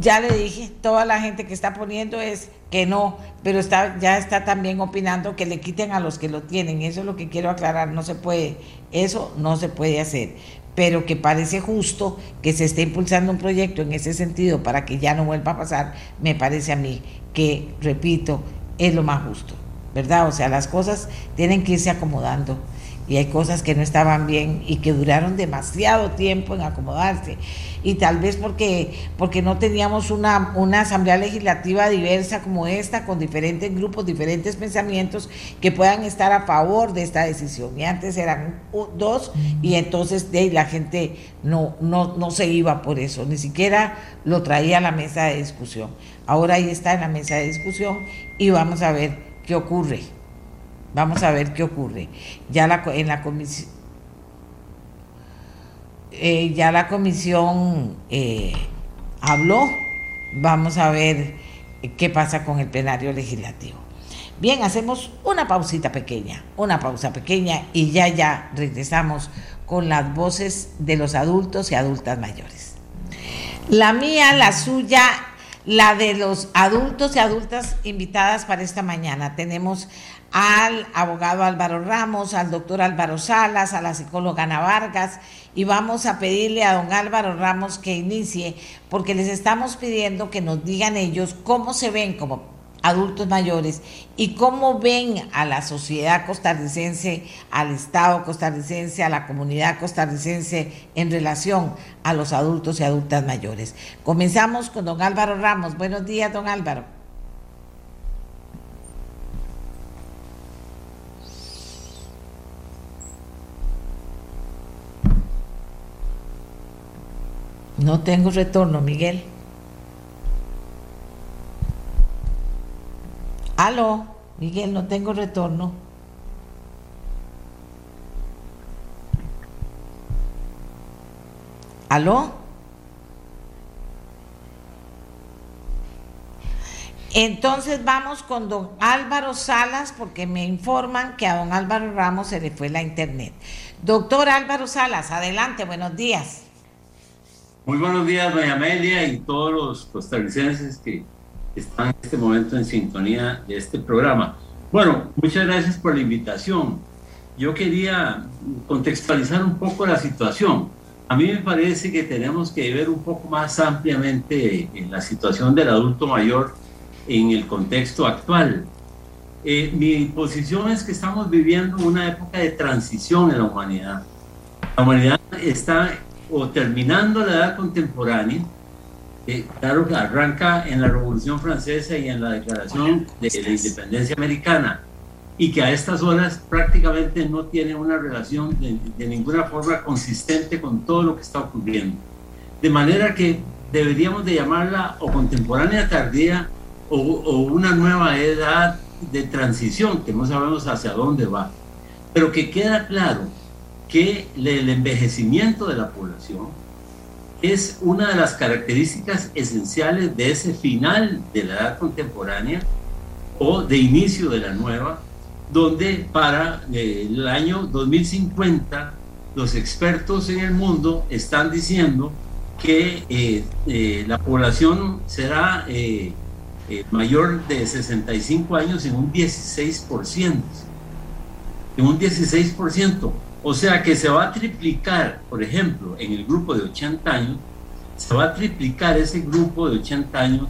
ya le dije, toda la gente que está poniendo es que no, pero está, ya está también opinando que le quiten a los que lo tienen. Eso es lo que quiero aclarar, no se puede, eso no se puede hacer. Pero que parece justo que se esté impulsando un proyecto en ese sentido para que ya no vuelva a pasar, me parece a mí que, repito, es lo más justo, ¿verdad? O sea, las cosas tienen que irse acomodando y hay cosas que no estaban bien y que duraron demasiado tiempo en acomodarse y tal vez porque, porque no teníamos una, una asamblea legislativa diversa como esta, con diferentes grupos, diferentes pensamientos que puedan estar a favor de esta decisión. Y antes eran dos y entonces de, la gente no, no, no se iba por eso, ni siquiera lo traía a la mesa de discusión. Ahora ahí está en la mesa de discusión y vamos a ver qué ocurre. Vamos a ver qué ocurre. Ya la, en la comisión eh, ya la comisión eh, habló, vamos a ver qué pasa con el plenario legislativo. Bien, hacemos una pausita pequeña, una pausa pequeña y ya ya regresamos con las voces de los adultos y adultas mayores. La mía, la suya, la de los adultos y adultas invitadas para esta mañana. Tenemos al abogado Álvaro Ramos, al doctor Álvaro Salas, a la psicóloga Ana Vargas y vamos a pedirle a don Álvaro Ramos que inicie, porque les estamos pidiendo que nos digan ellos cómo se ven como adultos mayores y cómo ven a la sociedad costarricense, al Estado costarricense, a la comunidad costarricense en relación a los adultos y adultas mayores. Comenzamos con don Álvaro Ramos. Buenos días, don Álvaro. No tengo retorno, Miguel. Aló, Miguel, no tengo retorno. ¿Aló? Entonces vamos con don Álvaro Salas porque me informan que a don Álvaro Ramos se le fue la internet. Doctor Álvaro Salas, adelante, buenos días. Muy buenos días, doña Amelia y todos los costarricenses que están en este momento en sintonía de este programa. Bueno, muchas gracias por la invitación. Yo quería contextualizar un poco la situación. A mí me parece que tenemos que ver un poco más ampliamente en la situación del adulto mayor en el contexto actual. Eh, mi posición es que estamos viviendo una época de transición en la humanidad. La humanidad está o terminando la edad contemporánea, eh, claro que arranca en la Revolución Francesa y en la Declaración de la Independencia Americana, y que a estas horas prácticamente no tiene una relación de, de, ninguna forma consistente con todo lo que está ocurriendo. De manera que deberíamos de llamarla o contemporánea tardía o, o una nueva edad de transición, que no sabemos hacia dónde va. Pero que queda claro que el envejecimiento de la población es una de las características esenciales de ese final de la edad contemporánea o de inicio de la nueva, donde para eh, el año 2050 los expertos en el mundo están diciendo que eh, eh, la población será mayor de 65 años en un 16%, en un 16%. O sea que se va a triplicar, por ejemplo, en el grupo de 80 años, se va a triplicar ese grupo de 80 años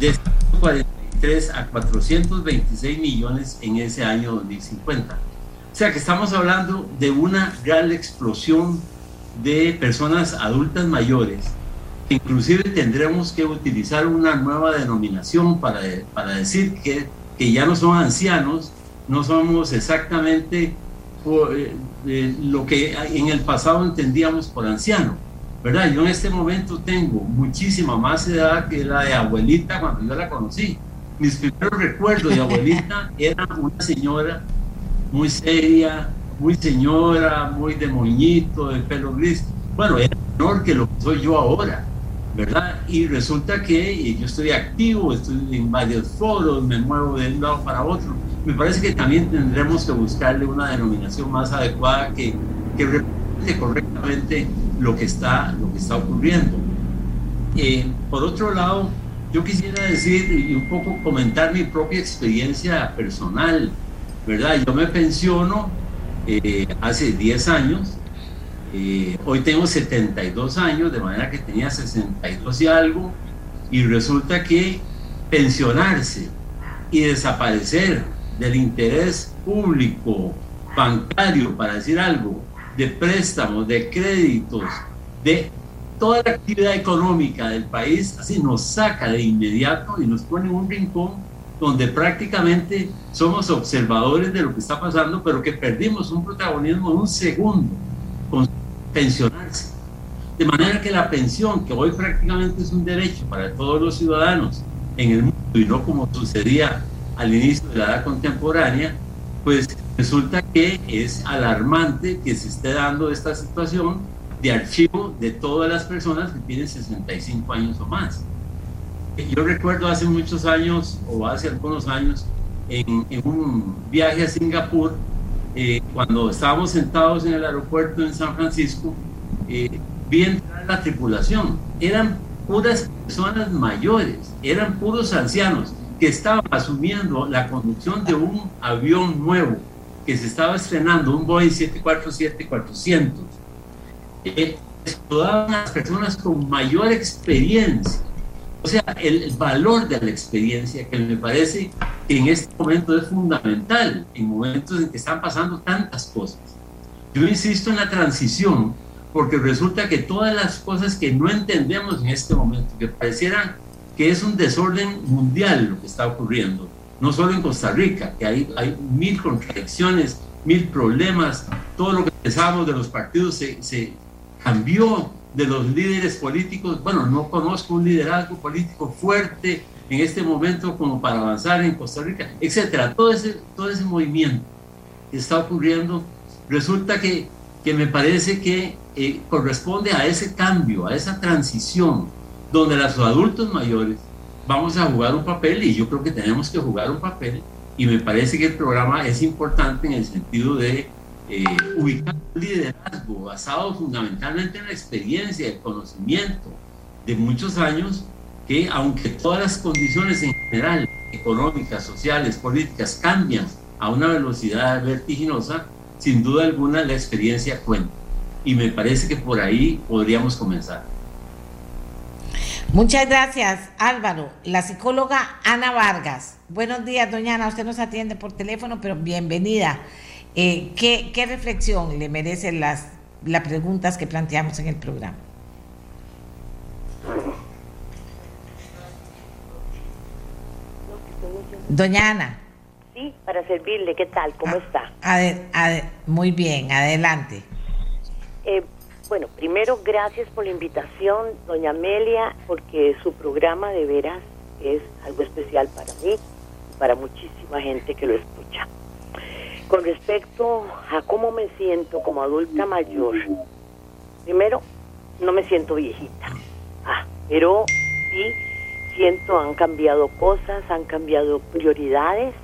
de 143 a 426 millones en ese año 2050. O sea que estamos hablando de una gran explosión de personas adultas mayores. Inclusive tendremos que utilizar una nueva denominación para, para decir que, que ya no son ancianos, no somos exactamente eh, lo que en el pasado entendíamos por anciano, ¿verdad? Yo en este momento tengo muchísima más edad que la de abuelita cuando yo la conocí. Mis primeros recuerdos de abuelita era una señora muy seria, muy señora, muy de moñito, de pelo gris. Bueno, era menor que lo que soy yo ahora, ¿verdad? Y resulta que yo estoy activo, estoy en varios foros, me muevo de un lado para otro me parece que también tendremos que buscarle una denominación más adecuada que, que represente correctamente lo que está, lo que está ocurriendo. Eh, por otro lado, yo quisiera decir y un poco comentar mi propia experiencia personal, ¿verdad? Yo me pensiono eh, hace 10 años, eh, hoy tengo 72 años, de manera que tenía 62 y algo, y resulta que pensionarse y desaparecer del interés público bancario, para decir algo, de préstamos, de créditos, de toda la actividad económica del país, así nos saca de inmediato y nos pone en un rincón donde prácticamente somos observadores de lo que está pasando, pero que perdimos un protagonismo en un segundo con pensionarse. De manera que la pensión, que hoy prácticamente es un derecho para todos los ciudadanos en el mundo y no como sucedía al inicio de la edad contemporánea, pues resulta que es alarmante que se esté dando esta situación de archivo de todas las personas que tienen 65 años o más. Yo recuerdo hace muchos años, o hace algunos años, en, un viaje a Singapur, eh, cuando estábamos sentados en el aeropuerto en San Francisco, eh, vi entrar la tripulación. Eran puras personas mayores, eran puros ancianos que estaba asumiendo la conducción de un avión nuevo que se estaba estrenando, un Boeing 747-400. Eh, estudiaban a las personas con mayor experiencia. O sea, el, valor de la experiencia que me parece que en este momento es fundamental, en momentos en que están pasando tantas cosas. Yo insisto en la transición porque resulta que todas las cosas que no entendemos en este momento, que parecieran que es un desorden mundial lo que está ocurriendo, no solo en Costa Rica, que hay, hay mil contradicciones, mil problemas, todo lo que pensábamos de los partidos se, se cambió de los líderes políticos, bueno, no conozco un liderazgo político fuerte en este momento como para avanzar en Costa Rica, etcétera. Todo ese, todo ese movimiento que está ocurriendo resulta que, que me parece que eh, corresponde a ese cambio, a esa transición donde los adultos mayores vamos a jugar un papel y yo creo que tenemos que jugar un papel y me parece que el programa es importante en el sentido de eh, ubicar un liderazgo basado fundamentalmente en la experiencia, el conocimiento de muchos años que aunque todas las condiciones en general, económicas, sociales, políticas, cambian a una velocidad vertiginosa, sin duda alguna la experiencia cuenta. Y me parece que por ahí podríamos comenzar. Muchas gracias, Álvaro. La psicóloga Ana Vargas. Buenos días, doña Ana. Usted nos atiende por teléfono, pero bienvenida. Eh, ¿qué, reflexión le merecen las, las preguntas que planteamos en el programa? Doña Ana. Sí, para servirle. ¿Qué tal? ¿Cómo ah, está? muy bien, adelante. Eh, bueno, primero gracias por la invitación, doña Amelia, porque su programa de veras es algo especial para mí y para muchísima gente que lo escucha. Con respecto a cómo me siento como adulta mayor, primero, no me siento viejita, ah, pero sí siento han cambiado cosas, han cambiado prioridades,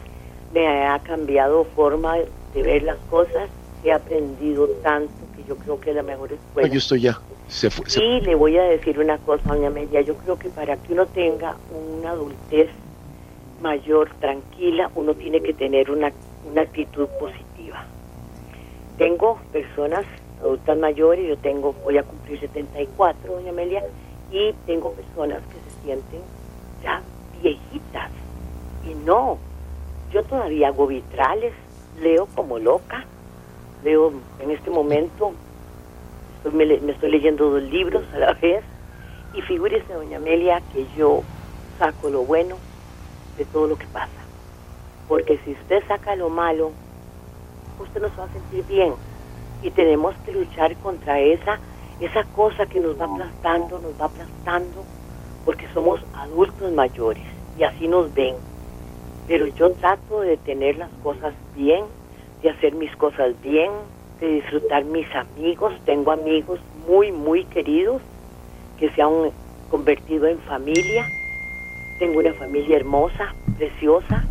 me ha cambiado forma de ver las cosas, he aprendido tanto yo creo que es la mejor escuela. Yo estoy ya. Se Y le voy a decir una cosa, doña Media, yo creo que para que uno tenga una adultez mayor, tranquila, uno tiene que tener una, una actitud positiva. Tengo personas adultas mayores, yo tengo, voy a cumplir 74, doña Amelia, y tengo personas que se sienten ya viejitas. Y no, yo todavía hago vitrales, leo como loca, leo en este momento me, estoy leyendo dos libros a la vez y figúrese, doña Amelia, que yo saco lo bueno de todo lo que pasa. Porque si usted saca lo malo, usted no va a sentir bien. Y tenemos que luchar contra esa, esa cosa que nos va aplastando, nos va aplastando, porque somos adultos mayores y así nos ven. Pero yo trato de tener las cosas bien, de hacer mis cosas bien, de disfrutar mis amigos. Tengo amigos muy, muy queridos que se han convertido en familia. Tengo una familia hermosa, preciosa.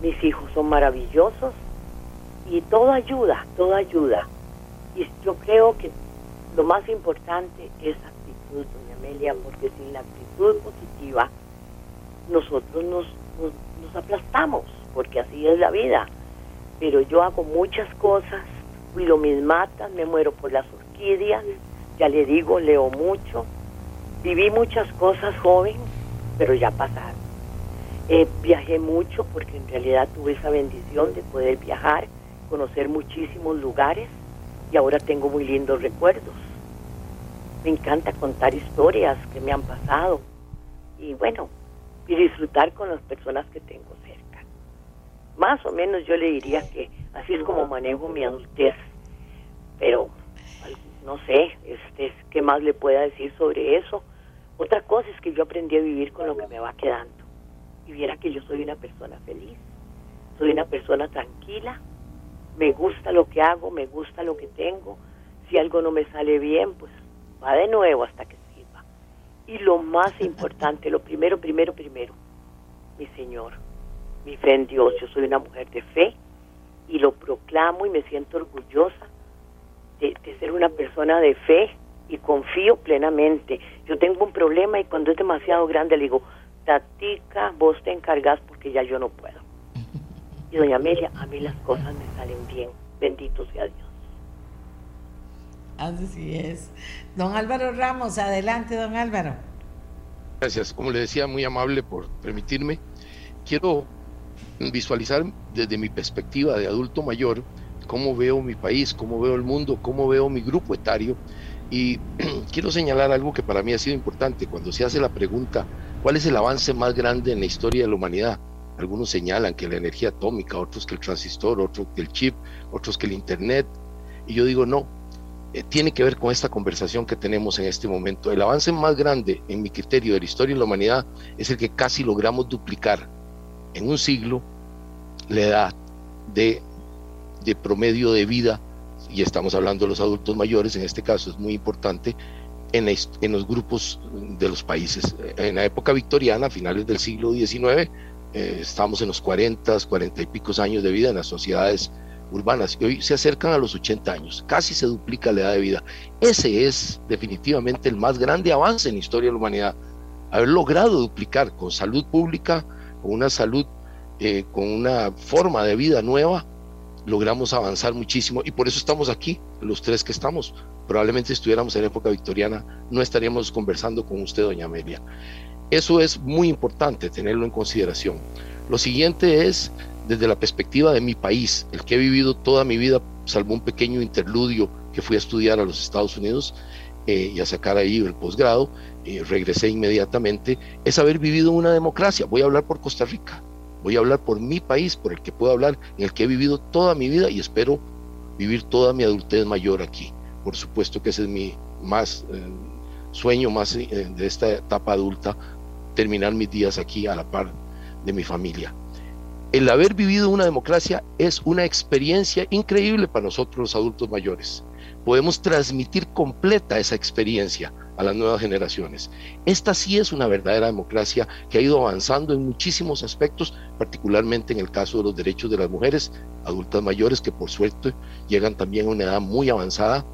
Mis hijos son maravillosos. Y todo ayuda, todo ayuda. Y yo creo que lo más importante es actitud, doña Amelia, porque sin la actitud positiva nosotros nos, nos, nos aplastamos, porque así es la vida. Pero yo hago muchas cosas cuido mis matas, me muero por las orquídeas, ya le digo, leo mucho, viví muchas cosas joven, pero ya pasaron. Eh, viajé mucho porque en realidad tuve esa bendición de poder viajar, conocer muchísimos lugares y ahora tengo muy lindos recuerdos. Me encanta contar historias que me han pasado y bueno, y disfrutar con las personas que tengo cerca. Más o menos yo le diría que Así es como manejo mi adultez. Pero no sé, este, ¿qué más le pueda decir sobre eso? Otra cosa es que yo aprendí a vivir con lo que me va quedando. Y viera que yo soy una persona feliz, soy una persona tranquila, me gusta lo que hago, me gusta lo que tengo. Si algo no me sale bien, pues va de nuevo hasta que sirva. Y lo más importante, lo primero, primero, primero, mi Señor, mi fe en Dios. Yo soy una mujer de fe, y lo proclamo y me siento orgullosa de, ser una persona de fe y confío plenamente. Yo tengo un problema y cuando es demasiado grande le digo, Tatica, vos te encargas porque ya yo no puedo. Y doña Amelia, a mí las cosas me salen bien. Bendito sea Dios. Así es. Don Álvaro Ramos, adelante, don Álvaro. Gracias. Como le decía, muy amable por permitirme. Quiero visualizar desde mi perspectiva de adulto mayor cómo veo mi país, cómo veo el mundo, cómo veo mi grupo etario. Y quiero señalar algo que para mí ha sido importante. Cuando se hace la pregunta, ¿cuál es el avance más grande en la historia de la humanidad? Algunos señalan que la energía atómica, otros que el transistor, otros que el chip, otros que el Internet. Y yo digo, no, eh, tiene que ver con esta conversación que tenemos en este momento. El avance más grande, en mi criterio, de la historia de la humanidad es el que casi logramos duplicar en un siglo la edad de, de promedio de vida, y estamos hablando de los adultos mayores, en este caso es muy importante, en, en, los grupos de los países. En la época victoriana, a finales del siglo XIX, eh, estamos en los 40, 40 y picos años de vida en las sociedades urbanas y hoy se acercan a los 80 años, casi se duplica la edad de vida. Ese es definitivamente el más grande avance en la historia de la humanidad, haber logrado duplicar con salud pública, con una salud, eh, con una forma de vida nueva, logramos avanzar muchísimo y por eso estamos aquí, los tres que estamos. Probablemente estuviéramos en época victoriana, no estaríamos conversando con usted, doña Amelia. Eso es muy importante tenerlo en consideración. Lo siguiente es desde la perspectiva de mi país, el que he vivido toda mi vida, salvo un pequeño interludio que fui a estudiar a los Estados Unidos eh, y a sacar ahí el posgrado, regresé inmediatamente, es haber vivido una democracia. Voy a hablar por Costa Rica, voy a hablar por mi país, por el que puedo hablar, en el que he vivido toda mi vida y espero vivir toda mi adultez mayor aquí. Por supuesto que ese es mi más eh, sueño más eh, de esta etapa adulta, terminar mis días aquí a la par de mi familia. el haber vivido una democracia es una experiencia increíble para nosotros los adultos mayores. Podemos transmitir completa esa experiencia a las nuevas generaciones. Esta sí es una verdadera democracia que ha ido avanzando en muchísimos aspectos, particularmente en el caso de los derechos de las mujeres adultas mayores que por suerte llegan también a una edad muy avanzada.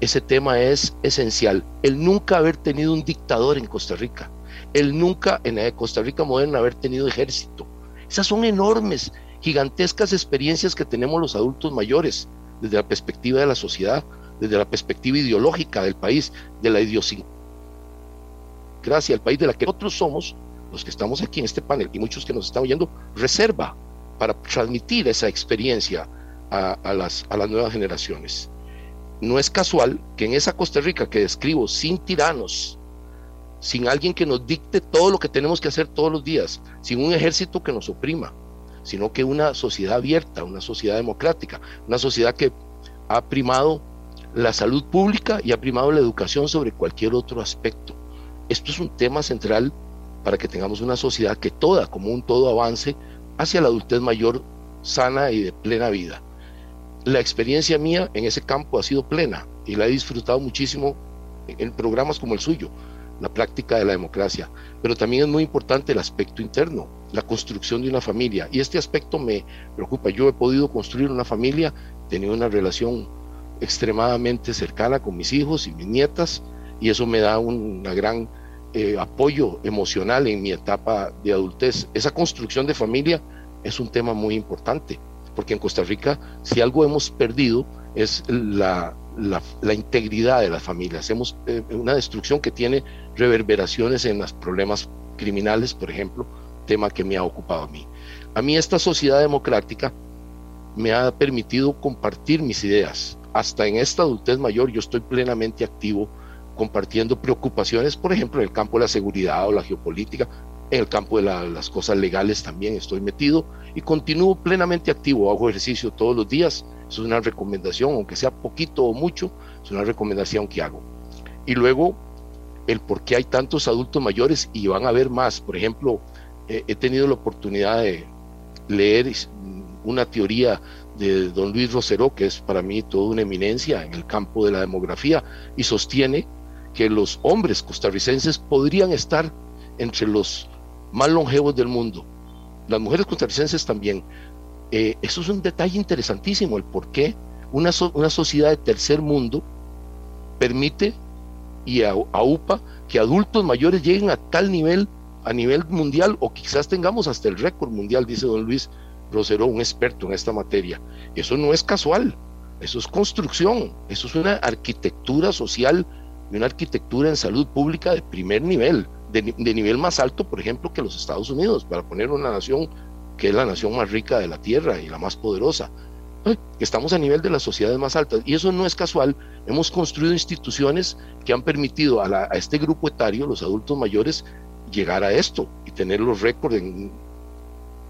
Ese tema es esencial. El nunca haber tenido un dictador en Costa Rica, el nunca en Costa Rica moderna haber tenido ejército, esas son enormes, gigantescas experiencias que tenemos los adultos mayores desde la perspectiva de la sociedad, desde la perspectiva ideológica del país, de la idiosincrasia del país de la que nosotros somos, los que estamos aquí en este panel y muchos que nos están oyendo, reserva para transmitir esa experiencia a, las, a las nuevas generaciones. No es casual que en esa Costa Rica que describo, sin tiranos, sin alguien que nos dicte todo lo que tenemos que hacer todos los días, sin un ejército que nos oprima, sino que una sociedad abierta, una sociedad democrática, una sociedad que ha primado la salud pública y ha primado la educación sobre cualquier otro aspecto. Esto es un tema central para que tengamos una sociedad que toda, como un todo, avance hacia la adultez mayor sana y de plena vida. La experiencia mía en ese campo ha sido plena y la he disfrutado muchísimo en programas como el suyo la práctica de la democracia, pero también es muy importante el aspecto interno, la construcción de una familia. Y este aspecto me preocupa. Yo he podido construir una familia, tenido una relación extremadamente cercana con mis hijos y mis nietas, y eso me da un gran eh, apoyo emocional en mi etapa de adultez. Esa construcción de familia es un tema muy importante, porque en Costa Rica, si algo hemos perdido, es la, la, integridad de las familias. Hacemos eh, una destrucción que tiene reverberaciones en los problemas criminales, por ejemplo, tema que me ha ocupado a mí. A mí esta sociedad democrática me ha permitido compartir mis ideas. Hasta en esta adultez mayor yo estoy plenamente activo compartiendo preocupaciones, por ejemplo, en el campo de la seguridad o la geopolítica, en el campo de las cosas legales también estoy metido y continúo plenamente activo, hago ejercicio todos los días, es una recomendación, aunque sea poquito o mucho, es una recomendación que hago. Y luego, el por qué hay tantos adultos mayores y van a haber más. Por ejemplo, eh, he tenido la oportunidad de leer una teoría de don Luis Rosero, que es para mí toda una eminencia en el campo de la demografía, y sostiene que los hombres costarricenses podrían estar entre los más longevos del mundo. Las mujeres costarricenses también. Eh, eso es un detalle interesantísimo, el por qué una, una sociedad de tercer mundo permite y aupa que adultos mayores lleguen a tal nivel, a nivel mundial, o quizás tengamos hasta el récord mundial, dice don Luis Rosero, un experto en esta materia. Eso no es casual, eso es construcción, eso es una arquitectura social y una arquitectura en salud pública de primer nivel de, nivel más alto, por ejemplo, que los Estados Unidos, para poner una nación que es la nación más rica de la Tierra y la más poderosa. Estamos a nivel de las sociedades más altas y eso no es casual. Hemos construido instituciones que han permitido a, este grupo etario, los adultos mayores, llegar a esto y tener los récords en,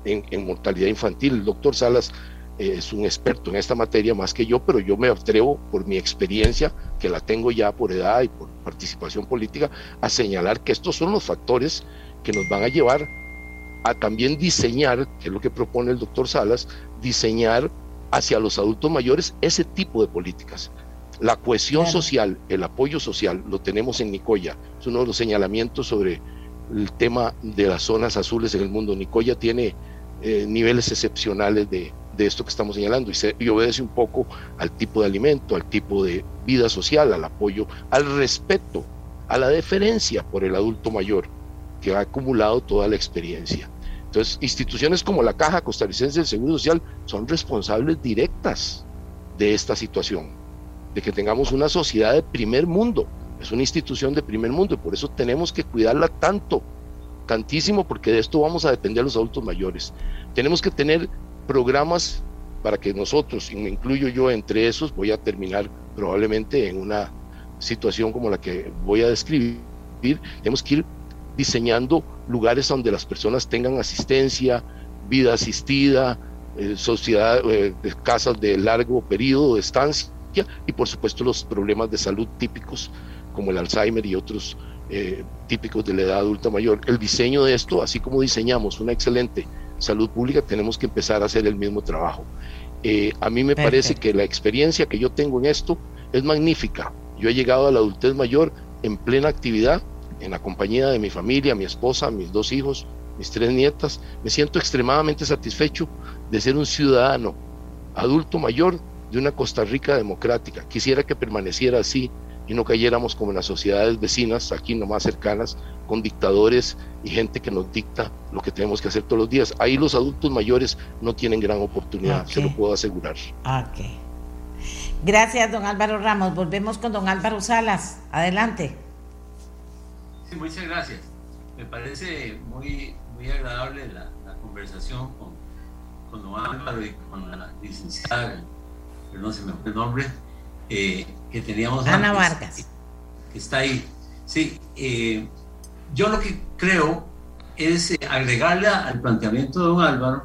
en mortalidad infantil. El doctor Salas es un experto en esta materia más que yo, pero yo me atrevo por mi experiencia, que la tengo ya por edad y por participación política, a señalar que estos son los factores que nos van a llevar a también diseñar, que es lo que propone el doctor Salas, diseñar hacia los adultos mayores ese tipo de políticas. La cohesión social, el apoyo social, lo tenemos en Nicoya. Es uno de los señalamientos sobre el tema de las zonas azules en el mundo. Nicoya tiene eh, niveles excepcionales de, de esto que estamos señalando y, obedece un poco al tipo de alimento, al tipo de vida social, al apoyo, al respeto, a la deferencia por el adulto mayor que ha acumulado toda la experiencia. Entonces, instituciones como la Caja Costarricense del Seguro Social son responsables directas de esta situación, de que tengamos una sociedad de primer mundo. Es una institución de primer mundo y por eso tenemos que cuidarla tanto, tantísimo, porque de esto vamos a depender los adultos mayores. Tenemos que tener programas para que nosotros, y me incluyo yo entre esos, voy a terminar probablemente en una situación como la que voy a describir, tenemos que ir diseñando lugares donde las personas tengan asistencia, vida asistida, eh, sociedad, eh, casas de largo periodo de estancia y por supuesto los problemas de salud típicos como el Alzheimer y otros eh, típicos de la edad adulta mayor. El diseño de esto, así como diseñamos una excelente salud pública tenemos que empezar a hacer el mismo trabajo. Eh, a mí me parece que la experiencia que yo tengo en esto es magnífica. Yo he llegado a la adultez mayor en plena actividad, en la compañía de mi familia, mi esposa, mis dos hijos, mis tres nietas. Me siento extremadamente satisfecho de ser un ciudadano adulto mayor de una Costa Rica democrática. Quisiera que permaneciera así y no cayéramos como en las sociedades vecinas, aquí nomás cercanas, con dictadores y gente que nos dicta lo que tenemos que hacer todos los días. Ahí los adultos mayores no tienen gran oportunidad, se lo puedo asegurar. Ok. Gracias, don Álvaro Ramos. Volvemos con don Álvaro Salas. Adelante. Sí, muchas gracias. Me parece muy, muy agradable la, conversación con, con, don Álvaro y con la licenciada, no se me fue el nombre, eh, que teníamos. Ana Vargas. Que está ahí. Sí, eh, yo lo que creo es eh, agregarle al planteamiento de don Álvaro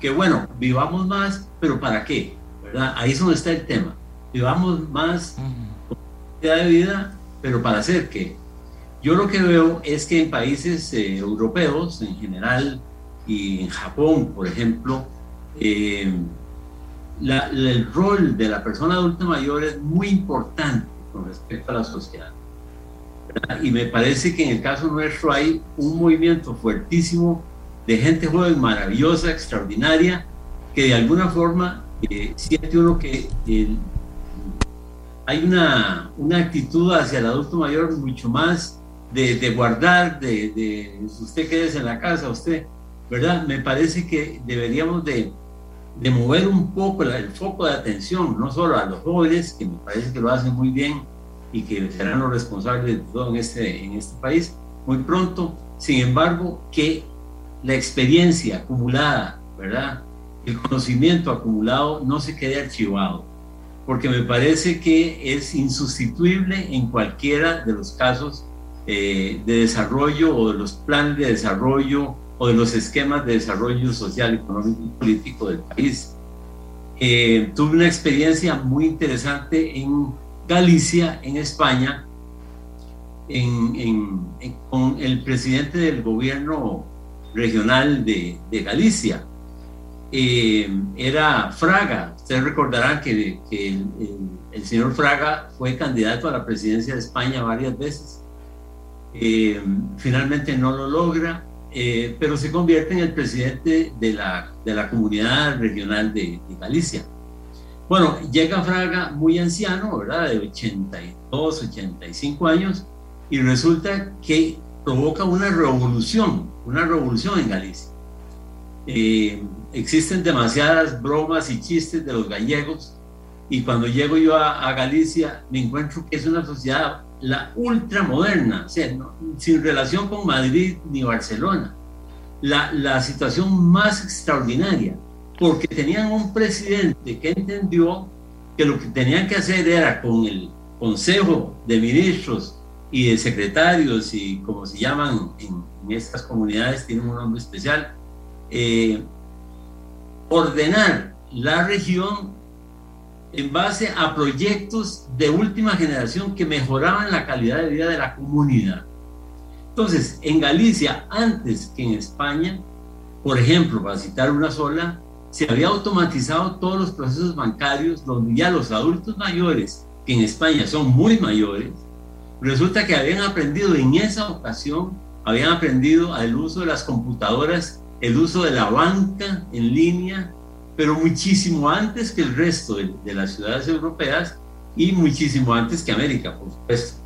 que, bueno, vivamos más, pero ¿para qué? ¿verdad? Ahí es donde está el tema. Vivamos más de vida, pero ¿para hacer qué? Yo lo que veo es que en países europeos en general y en Japón, por ejemplo, eh, el rol de la persona adulta mayor es muy importante con respecto a la sociedad. Y me parece que en el caso nuestro hay un movimiento fuertísimo de gente joven maravillosa, extraordinaria, que de alguna forma eh, siente uno que hay una, una, actitud hacia el adulto mayor mucho más de, guardar, de, de usted quédese en la casa, usted, ¿verdad? Me parece que deberíamos de, de mover un poco el foco de atención, no solo a los jóvenes, que me parece que lo hacen muy bien y que serán los responsables de todo en este, en este país muy pronto, sin embargo, que la experiencia acumulada, ¿verdad? El conocimiento acumulado no se quede archivado, porque me parece que es insustituible en cualquiera de los casos eh, de desarrollo o de los planes de desarrollo o de los esquemas de desarrollo social, económico y político del país. Eh, tuve una experiencia muy interesante en Galicia, en España, con el presidente del gobierno regional de, Galicia. Eh, era Fraga. Ustedes recordarán que, el, señor Fraga fue candidato a la presidencia de España varias veces. Eh, finalmente no lo logra eh, pero se convierte en el presidente de la, de la comunidad regional de, Galicia. Bueno, llega Fraga muy anciano, ¿verdad? De 82, 85 años, y resulta que provoca una revolución, una revolución en Galicia. Eh, existen demasiadas bromas y chistes de los gallegos, y cuando llego yo a, a Galicia me encuentro que es una sociedad la ultramoderna, o sea, sin relación con Madrid ni Barcelona, la, la situación más extraordinaria, porque tenían un presidente que entendió que lo que tenían que hacer era con el Consejo de Ministros y de Secretarios y como se llaman en, estas comunidades, tienen un nombre especial, eh, ordenar la región en base a proyectos de última generación que mejoraban la calidad de vida de la comunidad. Entonces, en Galicia, antes que en España, por ejemplo, para citar una sola, se había automatizado todos los procesos bancarios donde ya los adultos mayores, que en España son muy mayores, resulta que habían aprendido en esa ocasión, habían aprendido el uso de las computadoras, el uso de la banca en línea, pero muchísimo antes que el resto de, las ciudades europeas y muchísimo antes que América, por supuesto.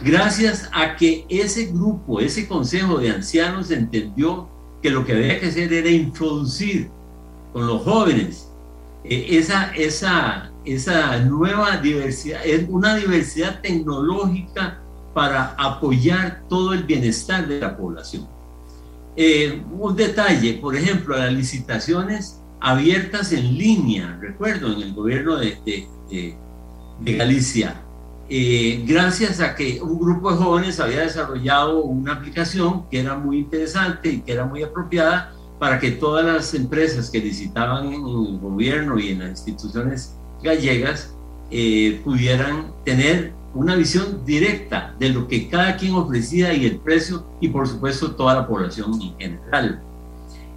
Gracias a que ese grupo, ese consejo de ancianos entendió que lo que había que hacer era introducir con los jóvenes eh, esa, esa, esa nueva diversidad, una diversidad tecnológica para apoyar todo el bienestar de la población. Eh, un detalle, por ejemplo, las licitaciones abiertas en línea, recuerdo, en el gobierno de, de, Galicia, eh, gracias a que un grupo de jóvenes había desarrollado una aplicación que era muy interesante y que era muy apropiada para que todas las empresas que licitaban en el gobierno y en las instituciones gallegas eh, pudieran tener una visión directa de lo que cada quien ofrecía y el precio y por supuesto toda la población en general.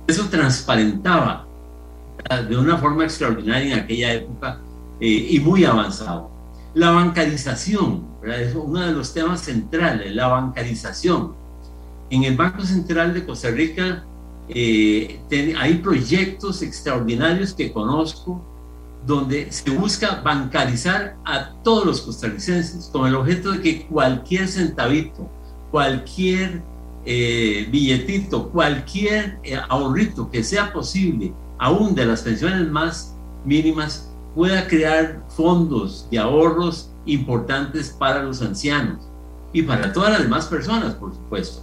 Eso transparentaba de una forma extraordinaria en aquella época eh, y muy avanzado. La bancarización, es uno de los temas centrales, la bancarización. En el Banco Central de Costa Rica eh, hay proyectos extraordinarios que conozco donde se busca bancarizar a todos los costarricenses con el objeto de que cualquier centavito, cualquier eh, billetito, cualquier eh, ahorrito que sea posible, aún de las pensiones más mínimas, pueda crear fondos de ahorros importantes para los ancianos y para todas las demás personas, por supuesto.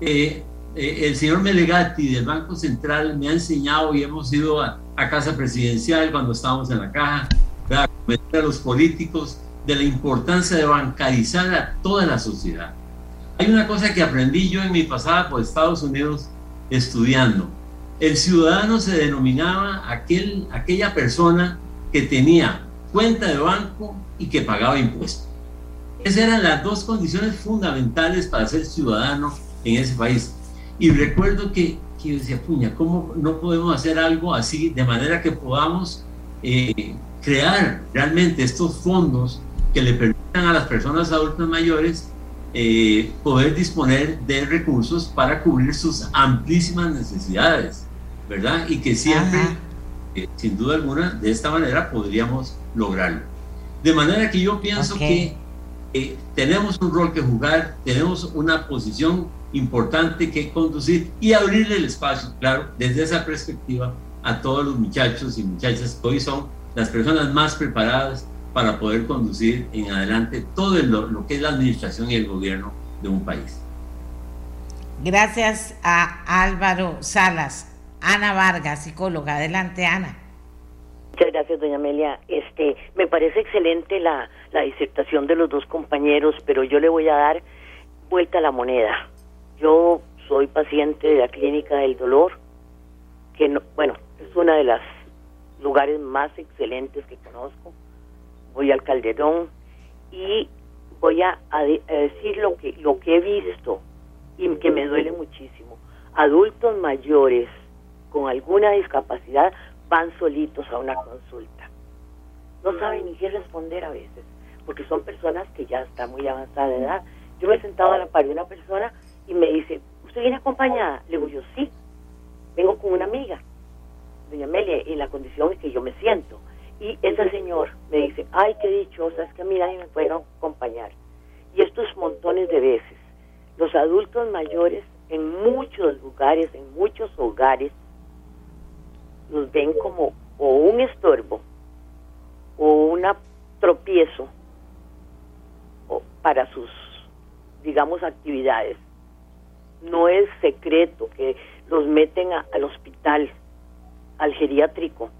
Eh, el señor Melegati del Banco Central me ha enseñado y hemos ido a, Casa Presidencial cuando estábamos en la caja, a a los políticos de la importancia de bancarizar a toda la sociedad. Hay una cosa que aprendí yo en mi pasada por Estados Unidos estudiando. El ciudadano se denominaba aquel, aquella persona que tenía cuenta de banco y que pagaba impuestos. Esas eran las dos condiciones fundamentales para ser ciudadano en ese país. Y recuerdo que, que yo decía, puña, ¿cómo no podemos hacer algo así de manera que podamos eh, crear realmente estos fondos que le permitan a las personas adultas mayores eh, poder disponer de recursos para cubrir sus amplísimas necesidades, ¿verdad? Y que siempre, eh, sin duda alguna, de esta manera podríamos lograrlo. De manera que yo pienso que eh, tenemos un rol que jugar, tenemos una posición importante que conducir y abrirle el espacio, claro, desde esa perspectiva a todos los muchachos y muchachas que hoy son las personas más preparadas para poder conducir en adelante todo lo, que es la administración y el gobierno de un país. Gracias a Álvaro Salas. Ana Vargas, psicóloga. Adelante, Ana. Muchas gracias, doña Amelia. Este, me parece excelente la, la disertación de los dos compañeros, pero yo le voy a dar vuelta a la moneda. Yo soy paciente de la Clínica del Dolor, que no, bueno, es una de las lugares más excelentes que conozco voy al Calderón y voy a, decir lo que, lo que he visto y que me duele muchísimo. Adultos mayores con alguna discapacidad van solitos a una consulta. No saben ni qué responder a veces, porque son personas que ya están muy avanzada de edad. Yo me he sentado a la par de una persona y me dice, ¿usted viene acompañada? Le digo yo, sí, vengo con una amiga, doña Amelia, y la condición es que yo me siento. Y ese señor me dice, ay, qué dichosa, es que a mí nadie me puede acompañar. Y estos montones de veces, los adultos mayores en muchos lugares, en muchos hogares, nos ven como o un estorbo o una tropiezo para sus, digamos, actividades. No es secreto que los meten al hospital, al geriátrico,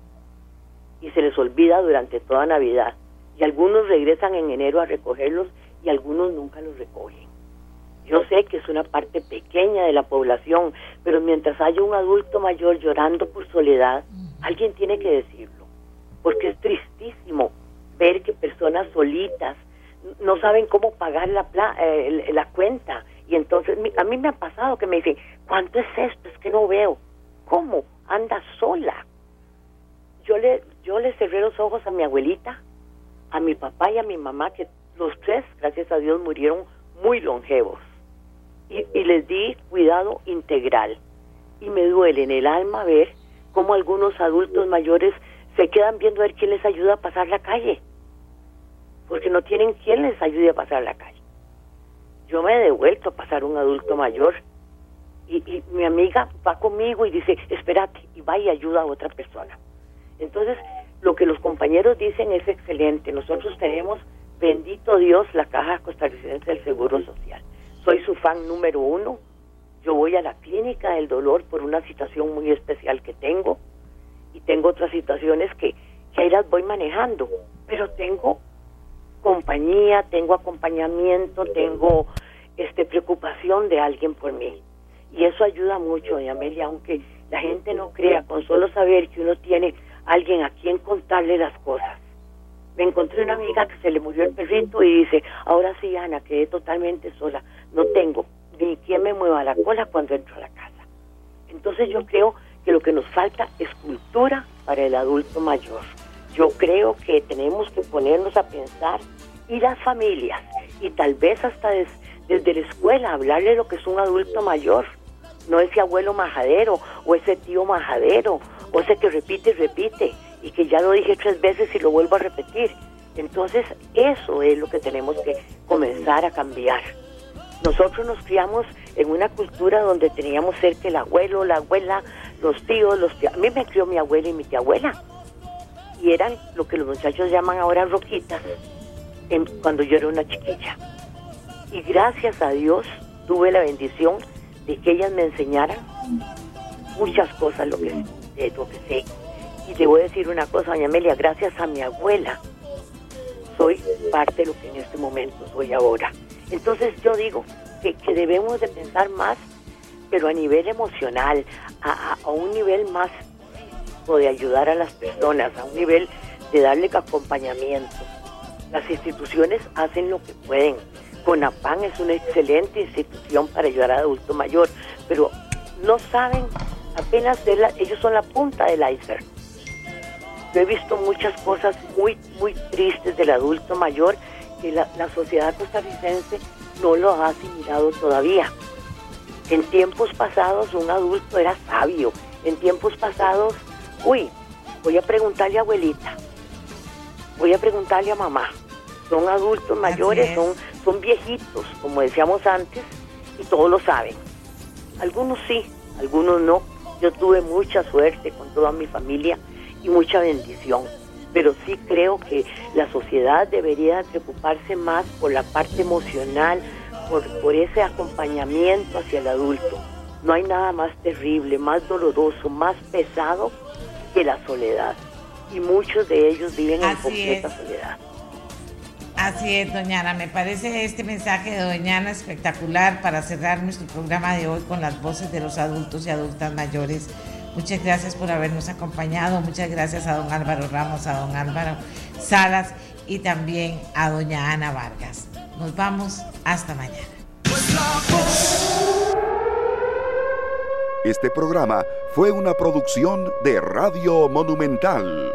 y se les olvida durante toda Navidad. Y algunos regresan en enero a recogerlos y algunos nunca los recogen. Yo sé que es una parte pequeña de la población, pero mientras haya un adulto mayor llorando por soledad, alguien tiene que decirlo, porque es tristísimo ver que personas solitas no saben cómo pagar la, eh, la cuenta. Y entonces a mí me ha pasado que me dicen, ¿cuánto es esto? Es que no veo. ¿Cómo? Anda sola yo le, yo le cerré los ojos a mi abuelita, a mi papá y a mi mamá, que los tres, gracias a Dios, murieron muy longevos. Y, y les di cuidado integral. Y me duele en el alma ver cómo algunos adultos mayores se quedan viendo a ver quién les ayuda a pasar la calle. Porque no tienen quien les ayude a pasar la calle. Yo me he devuelto a pasar un adulto mayor y, mi amiga va conmigo y dice, espérate, y va y ayuda a otra persona. Entonces, lo que los compañeros dicen es excelente. Nosotros tenemos, bendito Dios, la Caja Costarricense del Seguro Social. Soy su fan número uno. Yo voy a la clínica del dolor por una situación muy especial que tengo y tengo otras situaciones que, que ahí las voy manejando, pero tengo compañía, tengo acompañamiento, tengo este preocupación de alguien por mí. Y eso ayuda mucho, doña Amelia, aunque la gente no crea, con solo saber que uno tiene alguien a quien contarle las cosas. Me encontré una amiga que se le murió el perrito y dice, ahora sí, Ana, quedé totalmente sola. No tengo ni quien me mueva la cola cuando entro a la casa. Entonces yo creo que lo que nos falta es cultura para el adulto mayor. Yo creo que tenemos que ponernos a pensar y las familias y tal vez hasta desde la escuela hablarle lo que es un adulto mayor, no ese abuelo majadero o ese tío majadero o ese que repite y repite y que ya lo dije tres veces y lo vuelvo a repetir. Entonces eso es lo que tenemos que comenzar a cambiar. Nosotros nos criamos en una cultura donde teníamos cerca el abuelo, la abuela, los tíos, los tíos. A mí me crió mi abuela y mi tía abuela. Y eran lo que los muchachos llaman ahora roquitas, cuando yo era una chiquilla. Y gracias a Dios tuve la bendición de que ellas me enseñaran muchas cosas, lo que, lo que sé. Y te voy a decir una cosa, doña Amelia, gracias a mi abuela soy parte de lo que en este momento soy ahora. Entonces yo digo que, debemos de pensar más, pero a nivel emocional, a, un nivel más físico de ayudar a las personas, a un nivel de darle acompañamiento. Las instituciones hacen lo que pueden. CONAPAN es una excelente institución para ayudar al adulto mayor, pero no saben apenas, ellos son la punta del iceberg. Yo he visto muchas cosas muy, muy tristes del adulto mayor que la, sociedad costarricense no lo ha asimilado todavía. En tiempos pasados un adulto era sabio. En tiempos pasados, uy, voy a preguntarle a abuelita, voy a preguntarle a mamá. Son adultos mayores, son, son viejitos, como decíamos antes, y todos lo saben. Algunos sí, algunos no. Yo tuve mucha suerte con toda mi familia y mucha bendición. Pero sí creo que la sociedad debería preocuparse más por la parte emocional, por, por ese acompañamiento hacia el adulto. No hay nada más terrible, más doloroso, más pesado que la soledad. Y muchos de ellos viven en completa soledad. Así es, doñana. Me parece este mensaje de doñana espectacular para cerrar nuestro programa de hoy con las voces de los adultos y adultas mayores Muchas gracias por habernos acompañado. Muchas gracias a don Álvaro Ramos, a don Álvaro Salas y también a doña Ana Vargas. Nos vamos hasta mañana. Este programa fue una producción de Radio Monumental.